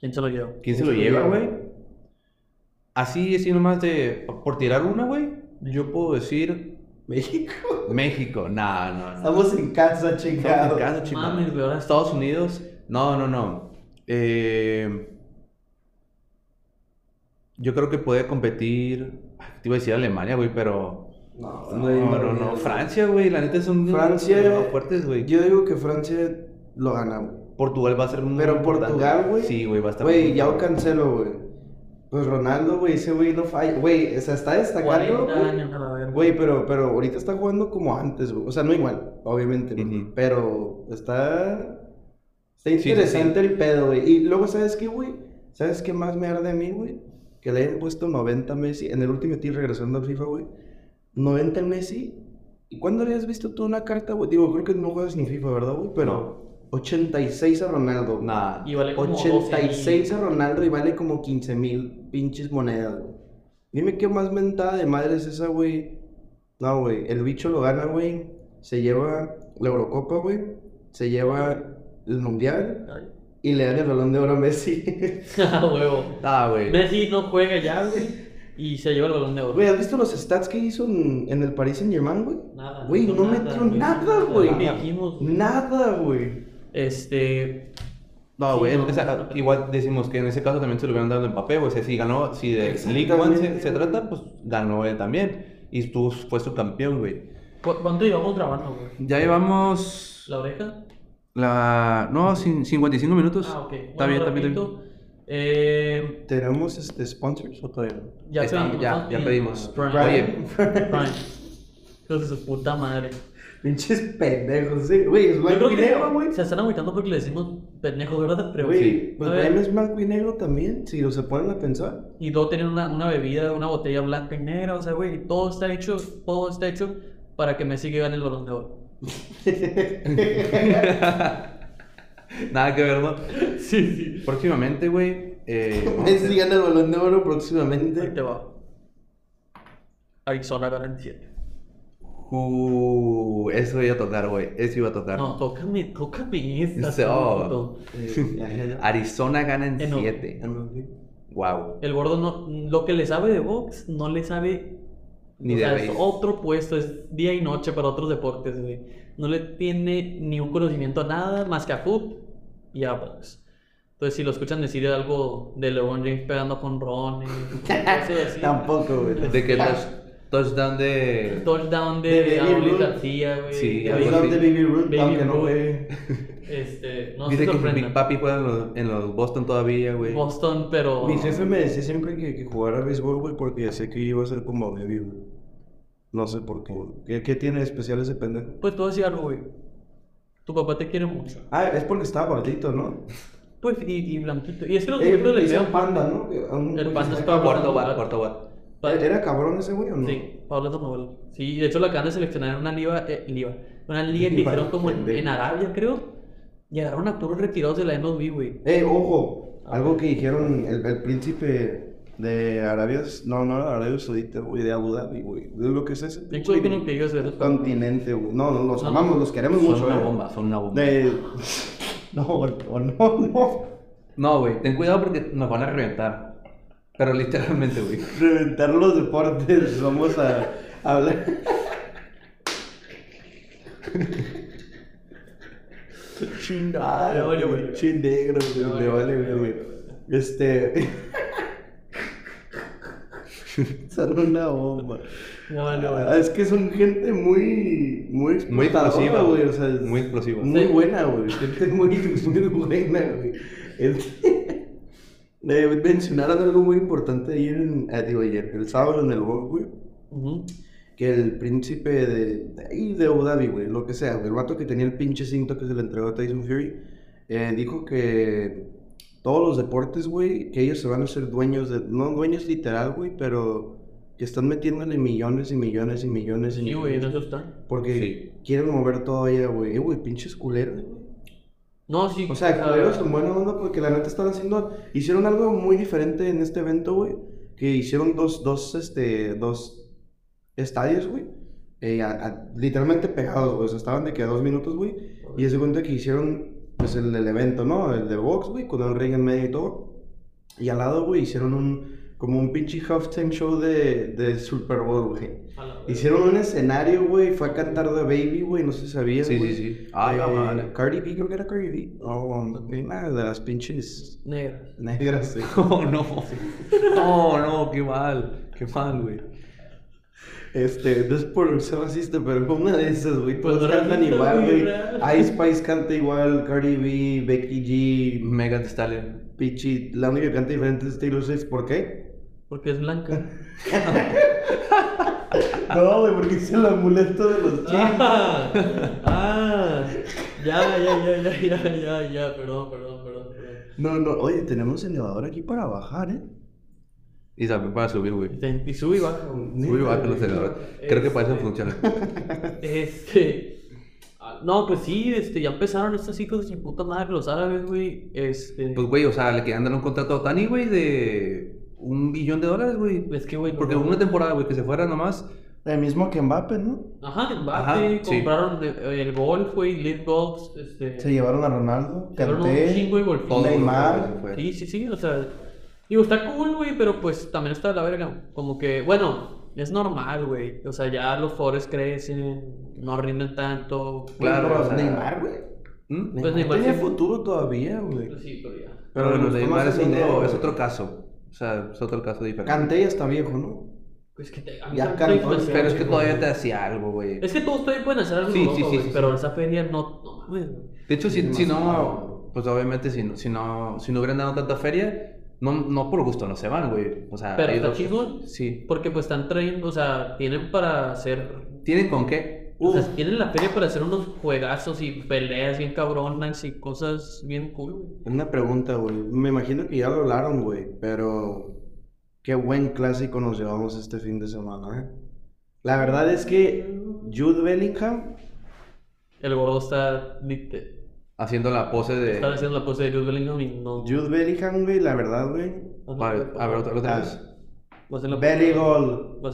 ¿Quién se lo lleva? ¿Quién se lo lleva, güey? Así, así nomás de, por tirar una, güey, yo puedo decir México. *laughs* México, no, no, no. Estamos en casa, Estamos chingado. en casa, chingado. Mames, Estados Unidos, no, no, no. Eh, yo creo que puede competir. Te iba a decir Alemania, güey, pero. No, No, no, no, Francia, güey, la neta son Francia, fuertes, güey. Yo digo que Francia lo gana, güey. Portugal va a ser muy Pero importante. Portugal, güey. Sí, güey, va a estar Güey, ya lo cancelo, güey. Pues Ronaldo, güey, ese güey no falla. Güey, o sea, está destacando. 40 güey. pero, pero ahorita está jugando como antes, güey. O sea, no igual, obviamente. ¿no? Ujú. Pero está. Está sí, sí. interesante el pedo, güey. Y luego, ¿sabes qué, güey? ¿Sabes qué más me arde a mí, güey? Que le hayan puesto 90 a Messi. En el último team regresando al FIFA, güey. 90 a Messi. ¿Y cuándo habías visto tú una carta, güey? Digo, creo que no juegas ni FIFA, ¿verdad, güey? Pero 86 a Ronaldo. Nah. Y vale como 86 a Ronaldo y vale como 15 mil pinches monedas, güey. Dime qué más mentada de madre es esa, güey. No, güey. El bicho lo gana, güey. Se lleva la Eurocopa, güey. Se lleva el Mundial. Y le dan el balón de oro a Messi. *laughs* Ah, huevo. Ah, güey. Messi no juega ya, güey. Y se lleva el balón de oro. Güey, ¿has visto los stats que hizo en, en el Paris Saint Germain, güey? Nada. Güey, no metió nada, güey. Nada, güey. Este. No, Sí, güey, no, no. igual decimos que en ese caso también se lo hubieran dado a Mbappé, güey. O sea, si ganó, si de League One se, se trata, pues ganó él también. Y tú fue su campeón, güey. ¿cu- ¿Cuánto llevamos grabando, güey? Ya llevamos ¿La oreja? La... No, cin- 55 minutos. Ah, ok. Está Bueno, bien, está bien, Eh, ¿Tenemos este, sponsors o todavía no? ya Está- pedimos, ya- ¿no? ya pedimos. Prime. Prime. *laughs* Hijos de su puta madre. Pinches pendejos, sí. Güey, es blanco y negro, güey. se están agüitando porque le decimos pendejos, ¿verdad? Pero, Güey, Sí. pues. Prime es blanco y negro también, si lo se ponen a pensar. Y luego tienen una, una bebida, una botella blanca y negra, o sea, güey, todo está hecho, todo está hecho para que Messi gane el balón de oro. *laughs* Nada que ver, ¿no? Sí, sí. Próximamente, güey. Eh, *laughs* Messi gana el balón de oro Ahí próximamente. te va. Arizona gana en 7. Uh, eso iba a tocar, güey. Eso iba a tocar. No, tócame, tócame esta. Ese- oh. Eh. *laughs* Arizona gana en Eh, no. 7. Wow. El gordo no, lo que le sabe de box, no le sabe. Ni o de sea, es otro puesto, es día y noche para otros deportes, güey. No le tiene ni un conocimiento a nada más que a fútbol y a box. Entonces, si lo escuchan decir algo de LeBron James pegando con Ron. *laughs* Tampoco, güey. De que los touchdown de. Touchdown de, De de Baby. García, güey. Sí, Baby- así. de Baby Ruth, Baby aunque no. *laughs* Este, no Dice se que. Big Papi juega en los, en los Boston todavía, güey. Boston, pero. Mi jefe me decía siempre que, que jugara béisbol, güey, porque decía que iba a ser como Baby, güey. No sé por qué. ¿Qué, qué tiene de especial ese pendejo? Pues a decir algo, güey. Tu papá te quiere mucho. Ah, es porque estaba gordito, ¿no? Pues, y, y blanquito. Y es que los siempre le decían panda, ¿no? Que a un El panda estaba Sandoval. bat, bat. gordito. ¿Era cabrón ese güey o no? Sí, Pablo Sandoval. Sí, de hecho lo acaban de seleccionar en una liga, eh, liga. Una liga que Liga, hicieron como en, pendejo. en Arabia, creo. Llegaron a puros retirados de la MLB, güey. Eh, ojo, algo que dijeron el, el príncipe de Arabia, no, no, Arabia Saudita, güey, de Abu Dhabi, güey. ¿Es lo que es ese? De hecho, continente, güey. No, no, los No. amamos, los queremos Son mucho, una eh. bomba, son una bomba. De... *laughs* No, no, no. No, güey, ten cuidado porque nos van a reventar. Pero literalmente, güey. Reventar los deportes, vamos a hablar. Chingada, güey. Chin negro, güey. Le vale, güey. Este. *laughs* Son una bomba. No, vale, Ah. Es que son gente muy. Muy Muy explosiva, güey. O sea, Muy explosiva. Muy Sí. buena, güey. Gente muy, *laughs* muy buena, güey. *laughs* Eh, mencionaron algo muy importante ayer, en, eh, digo ayer, el sábado en el blog, güey. Ujú. Que el príncipe de, de ahí de Abu Dhabi, güey, lo que sea, el vato que tenía el pinche cinto que se le entregó a Tyson Fury, eh, dijo que todos los deportes, güey, que ellos se van a ser dueños de, no dueños literal, güey, pero que están metiéndole millones y millones y millones y Sí, güey, en millones. eso están. Porque Sí. quieren mover todo allá, güey. Eh, güey, pinches culeros, güey. No, sí. O sea, culeros en buena onda porque la neta están haciendo... Hicieron algo muy diferente en este evento, güey. Que hicieron dos, dos, este, dos estadios, güey. eh, a- a- literalmente pegados, güey. O sea, estaban de que a dos minutos, güey. Y se cuenta que hicieron, pues, el, el evento, ¿no? El de box, güey, con el ring en medio y todo. Y al lado, güey, hicieron un... como un pinche halftime show de, de Super Bowl, güey. Hicieron un escenario, güey, fue a cantar The Baby, güey, no sé si sabías, Sí, sí, sí. Ah, Eh, la madre. Cardi B, creo que era Cardi B. Oh, una de las pinches Negro. negras, sí. *laughs* Oh, no. No, *laughs* no, qué mal. Qué mal, güey. Este, no es por ser racista, pero fue una de esas, güey. Pues Todos cantan igual, güey. Ice Spice canta igual, Cardi B, Becky G, Mega Thee Stallion. Pichi. La única que canta diferente es Taylor Swift. ¿Por qué? Porque es blanca. *laughs* No, güey, porque es el amuleto de los chinos. ah, ah, ya, ya, ya, ya, ya, ya, ya, perdón, perdón, perdón, perdón. No, no, oye, tenemos elevador aquí para bajar, ¿eh? Y también para subir, güey. Y sube y baja. güey. Subir y bajar los *laughs* elevadores. Creo que para eso Este- funciona. *laughs* Este. ah, No, pues sí, este, ya empezaron estos hijos de puta madre, los árabes, güey. Este. Pues, güey, o sea, le querían dar un contrato a Tani, güey, de un billón de dólares, güey. es que, güey. Porque no- una temporada, güey, que se fuera nomás. El mismo que Mbappé, ¿no? Ajá, Mbappé, Ajá, sí. compraron eh, el golf, güey, Lead Golf, este. Se llevaron a Ronaldo. Todo Neymar. Sí, sí, sí, o sea, digo, está cool, güey, pero pues también está de la verga. Como que, bueno, es normal, güey. O sea, ya los foros crecen, no rinden tanto. Claro, Pero o sea- Neymar, güey. ¿Mm? Pues Neymar tiene sí. futuro todavía, güey. Pues sí, pero ya. Pero bueno, Neymar es otro, dinero, es güey. otro caso. O sea, es otro caso diferente. Kanté ya está viejo, ¿no? Pues que te, Ya cantó, Pero es que todavía güey. te hacía algo, güey. Es que todos todavía pueden hacer algo Sí, loco, sí, sí, güey, sí, pero sí. esa feria no, no mames, güey. De hecho, si, Sí, si no, pues obviamente si no, si no, si no hubieran dado tanta feria, no, no por gusto no se van, güey. O sea, Pero está chingón. Sí. Porque pues están trayendo, o sea, tienen para hacer ¿Tienen con qué? O sea, tienen la feria para hacer unos juegazos y peleas bien cabronas y cosas bien cool, güey. Una pregunta, güey. Me imagino que ya lo hablaron, güey, pero qué buen clásico nos llevamos este fin de semana, ¿eh? La verdad es que Jude Bellingham, El gordo está, Haciendo la pose de... está haciendo la pose de Jude Bellingham y no. Jude Bellingham, güey, la verdad, güey. Vale, a ver, otra, otra Ah, vez.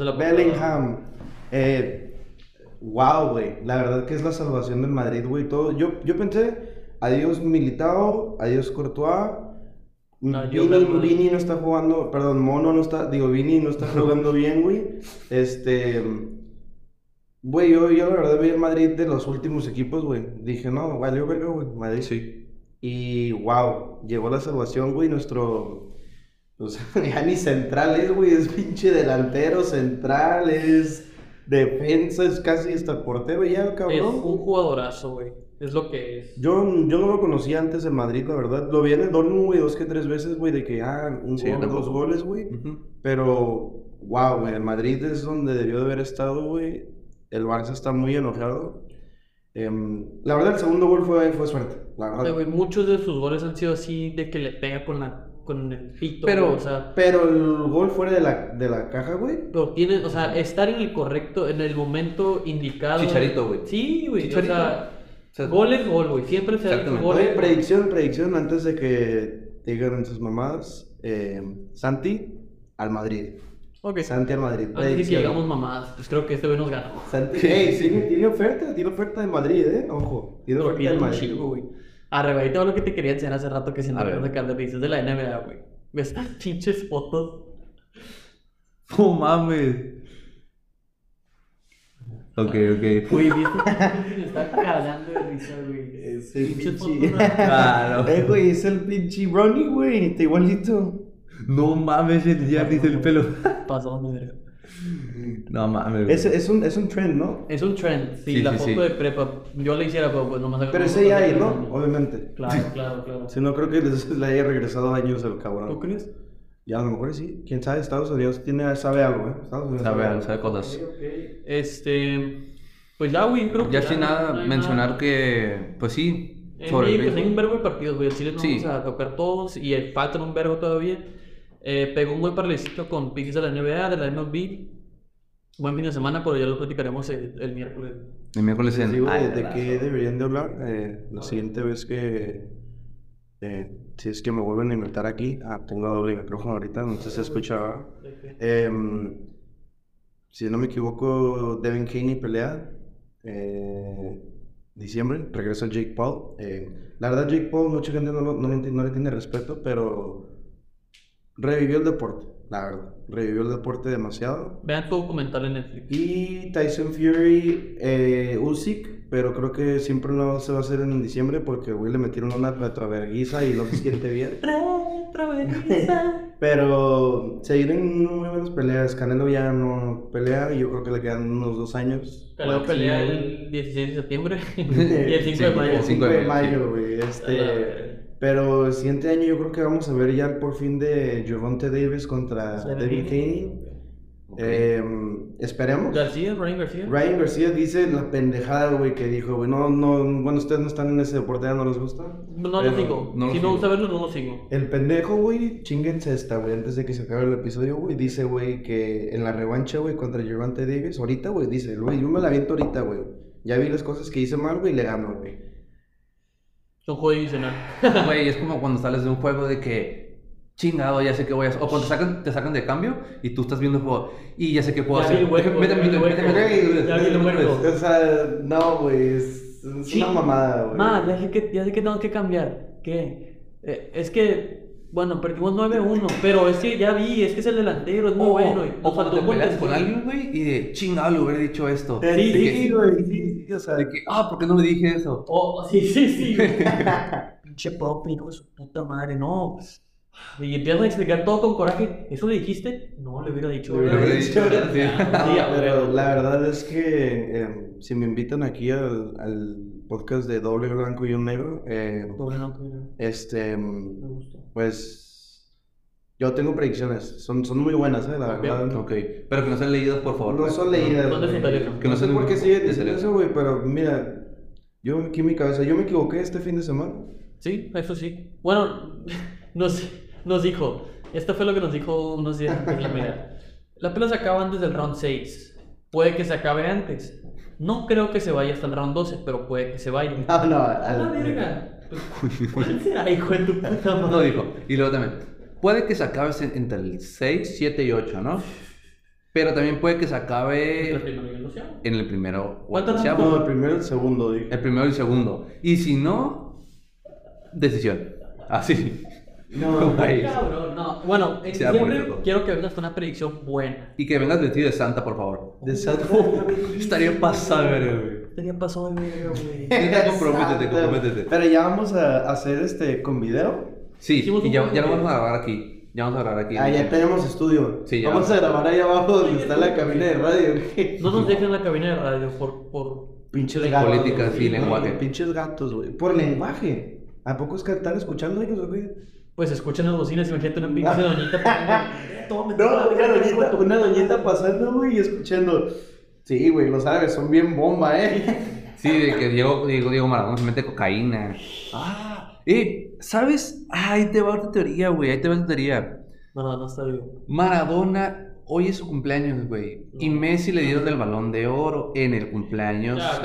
La Bellingham. Eh, wow, güey. La verdad que es la salvación del Madrid, güey. Todo. Yo, yo pensé, adiós Militao, adiós Courtois. No, Vini, Vini no está jugando, perdón, Mono no está, digo, Vini no está jugando *laughs* bien, güey. Este, güey, yo, yo la verdad vi el Madrid de los últimos equipos, güey. Dije, no, valió verga, güey, Madrid. Sí. Y wow, llegó la salvación, güey, nuestro... O sea, *laughs* ya ni centrales, güey, es pinche delantero, central, es defensa, es casi hasta portero ya, Es cabrón. un jugadorazo, güey. Es lo que es. Yo, yo no lo conocía antes en Madrid, la verdad. Lo vi en el Dortmund, güey, dos que tres veces, güey, de que, ah, un Sí, gol, dos goles, güey. Ujú. Pero, wow, güey, el Madrid es donde debió de haber estado, güey. El Barça está muy enojado. Em, la verdad, el segundo gol fue, fue suerte, la verdad. muchos de sus goles han sido así de que le pega con la con el pito, Pero- güey, o sea, Pero el gol fuera de la, de la caja, güey. pero tiene, o sea, estar en el correcto, en el momento indicado. Chicharito, güey. Sí, güey, o Chicharito. sea, O sea, gol es gol, güey, siempre se ha dicho Exactamente. gol Oye, predicción, predicción, antes de que digan sus mamadas. eh, Santi al Madrid. Ok. Santi al Madrid. De que llegamos mamadas, pues creo que este güey nos ganó. Santi, hey, tiene, tiene oferta, tiene oferta de Madrid, eh. Ojo, tiene oferta de Madrid. güey. Arre, güey, todo lo que te quería enseñar hace rato que A ver. no sacar de dices de la NBA, güey. ¿Ves estas *laughs* pinches fotos? No mames. Ok, ok. Güey, viste, me *laughs* está cagando de risa, güey. Es el Pinches pinche. fotos, *laughs* Claro. Eh, güey, es el pinche Ronnie, güey. Está igualito. No mames, el Giannis el pelo. Pasó, mi verga. No mames. güey. Es, es, un, es un trend, ¿no? Es un trend, sí, Sí, la sí, foto sí. de prepa. Yo la hiciera, pero pues nomás Pero ese ya hay, ¿no? Obviamente. Claro, claro, claro. Si no, creo que les- *laughs* le haya regresado años el ¿Tú cabrón. crees? Y a lo mejor sí. Quién sabe, Estados Unidos tiene, sabe algo, ¿eh? Estados Unidos Sabe algo, sabe cosas. Este. Pues ya, güey, creo que. Ya sin no nada, hay mencionar nada. que, pues sí, En sobre el pues, hay un verbo de partidos, güey. El Chile no Sí. vamos a tocar todos y el un verbo todavía. Eh, pegó un buen parlecito con picks de la NBA, de la MLB. Buen fin de semana, pero ya lo platicaremos el, el miércoles. El miércoles en... Digo Ay, de, de qué deberían de hablar. eh, la siguiente vez que... eh, si es que me vuelven a invitar aquí. Ah, tengo doble micrófono ahorita, no sé si se escucha. Em, si no me equivoco, Devin Haney pelea. eh, diciembre, regresa Jake Paul. eh, la verdad, Jake Paul, mucha gente no, no le enti- no le tiene respeto, pero revivió el deporte. la verdad. Revivió el deporte demasiado. Vean tu documental en Netflix. Y Tyson Fury, eh, Usyk, pero creo que siempre no se va a hacer en diciembre porque güey le metieron una retroverguiza y no se siente bien. *laughs* Pero seguirán muy buenas peleas. Canelo ya no pelea y yo creo que le quedan unos dos años. Máximo, pelea el 16 de septiembre *laughs* y el 5 de Sí, mayo. el 5 de mayo, güey. Este. Pero el siguiente año yo creo que vamos a ver ya por fin de Javonte Davis contra David. Haney. Eh, esperemos. García, Ryan García. Ryan García dice la pendejada, güey, que dijo, güey, no, no, bueno, ustedes no están en ese deporte, ¿ya no les gusta? No lo sigo. no lo si no sigo. gusta verlo, no lo sigo. El pendejo, güey, chinguense esta, güey, antes de que se acabe el episodio, güey, dice, güey, que en la revancha, güey, contra Javante Davis, ahorita, güey, dice, güey, yo me la aviento ahorita, güey. Ya vi las cosas que hice mal, güey, y le gano, güey. Son juego divisional. *laughs* Güey, es como cuando sales de un juego de que chingado, ya sé qué voy a hacer. O cuando te sacan, te sacan de cambio y tú estás viendo el juego y ya sé qué puedo Ya hacer. Méteme. O sea, no, güey, es, una mamada, güey. Ma, ya sé que, ya sé que tengo que cambiar. ¿Qué? Eh, es que, bueno, perdimos 9-1, pero es que ya vi, es que es el delantero, es muy O, bueno. y o cuando faltó te peleas con alguien, güey, y de chingado le hubiera dicho esto. Sí, güey, sí, sí, o sea, De que, ah, ¿por qué no le dije eso? Oh, sí, sí, sí. *laughs* Pinche profe, hijo de su puta madre, no. Y empiezan a explicar todo con coraje. ¿Eso le dijiste? No, le hubiera dicho. Le hubiera dicho, sí. Pero la verdad es que eh, si me invitan aquí al, al podcast de Doble Blanco y un Negro, eh, Doble no, no, este, me gustó. pues yo tengo predicciones, son, son muy buenas, eh, la verdad. Ok, pero que no sean leídas, por favor. No son leídas. ¿Dónde es güey. tu teléfono? Que no No sé sean por qué de siguen diciendo eso, güey, pero mira, yo aquí en mi cabeza, yo me equivoqué este fin de semana. Sí, eso sí. Bueno, *laughs* nos, nos dijo, esto fue lo que nos dijo unos días antes. la pelea se acaba antes del round 6. Puede que se acabe antes. No creo que se vaya hasta el round 12, pero puede que se vaya. No, no, ¡A la verga! Pues, *laughs* ¿Cuál será, hijo de tu puta madre? No dijo. Y luego también, puede que se acabe en- entre el 6, 7 y 8, ¿no? Pero también puede que se El acabe primero y el doceavo. en el primero o el ¿Cuántos doceavo. no, el primero y el segundo, dije. El primero y el segundo. Y si no, decisión. Así. No. Cabrón, no. Bueno, en diciembre todo. quiero que vengas con una predicción buena. Y que vengas vestido de santa, por favor. De Santa *laughs* Estaría pasado, güey. Estaría pasado de verga, güey. Neta, comprométete, Exacto. comprométete. Pero ya vamos a hacer este con video. Sí, Hicimos y un ya, lo vamos a grabar aquí. Ya vamos a grabar aquí. Ah, ya tenemos estudio. Sí, ya. Vamos a grabar ahí abajo donde está la cabina de radio. güey. No nos dejen en la cabina de radio por... por... De gatos. políticas güey. y lenguaje. Pinches gatos, güey. Por lenguaje. ¿A poco es que están escuchando ellos, güey? Pues escuchen las bocinas, imagínate una pinche *laughs* doñita. *laughs* Toma, No, una doñita, una doñita pasando, güey, y escuchando. Sí, güey, los árabes son bien bomba, ¿eh? *laughs* Sí, de que Diego, Diego, Diego Maradona se mete cocaína. Ah, eh, ¿sabes? Ah, ahí te va otra teoría, güey. Ahí te va otra teoría. No está bien. Maradona, hoy es su cumpleaños, güey. Y. Messi le dieron el balón de oro en el cumpleaños. Ah,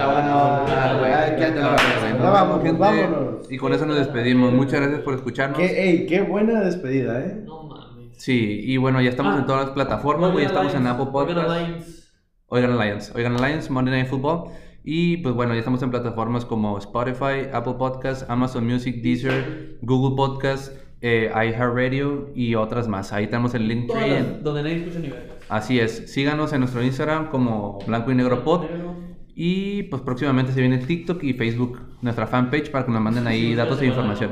¿no? vámonos. Y con eso nos despedimos. Muchas gracias por escucharnos. Qué, ey, qué buena despedida, ¿eh? No mames. Sí, y bueno, ya estamos Ah. en todas las plataformas, güey. Oigan estamos en Apple oigan Podcast. Alliance. Oigan Alliance, Oigan Alliance, Monday Night Football. Y pues bueno, ya estamos en plataformas como Spotify, Apple Podcasts, Amazon Music, Deezer, Google Podcasts, eh, iHeartRadio y otras más. Ahí tenemos el link Todas las- donde nadie escucha ni vergas. Así es, síganos en nuestro Instagram como Blanco y Negro Pod. Y pues próximamente se viene TikTok y Facebook, nuestra fanpage, para que nos manden ahí Sí, datos e información.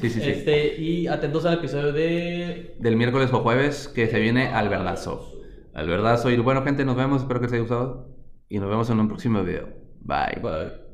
Sí, sí, sí. Este, y atentos al episodio de... Del miércoles o jueves que se viene al verdazo. Al verdazo. Y bueno, gente, nos vemos. Espero que les haya gustado. Y nos vemos en un próximo video. Bye. Bye.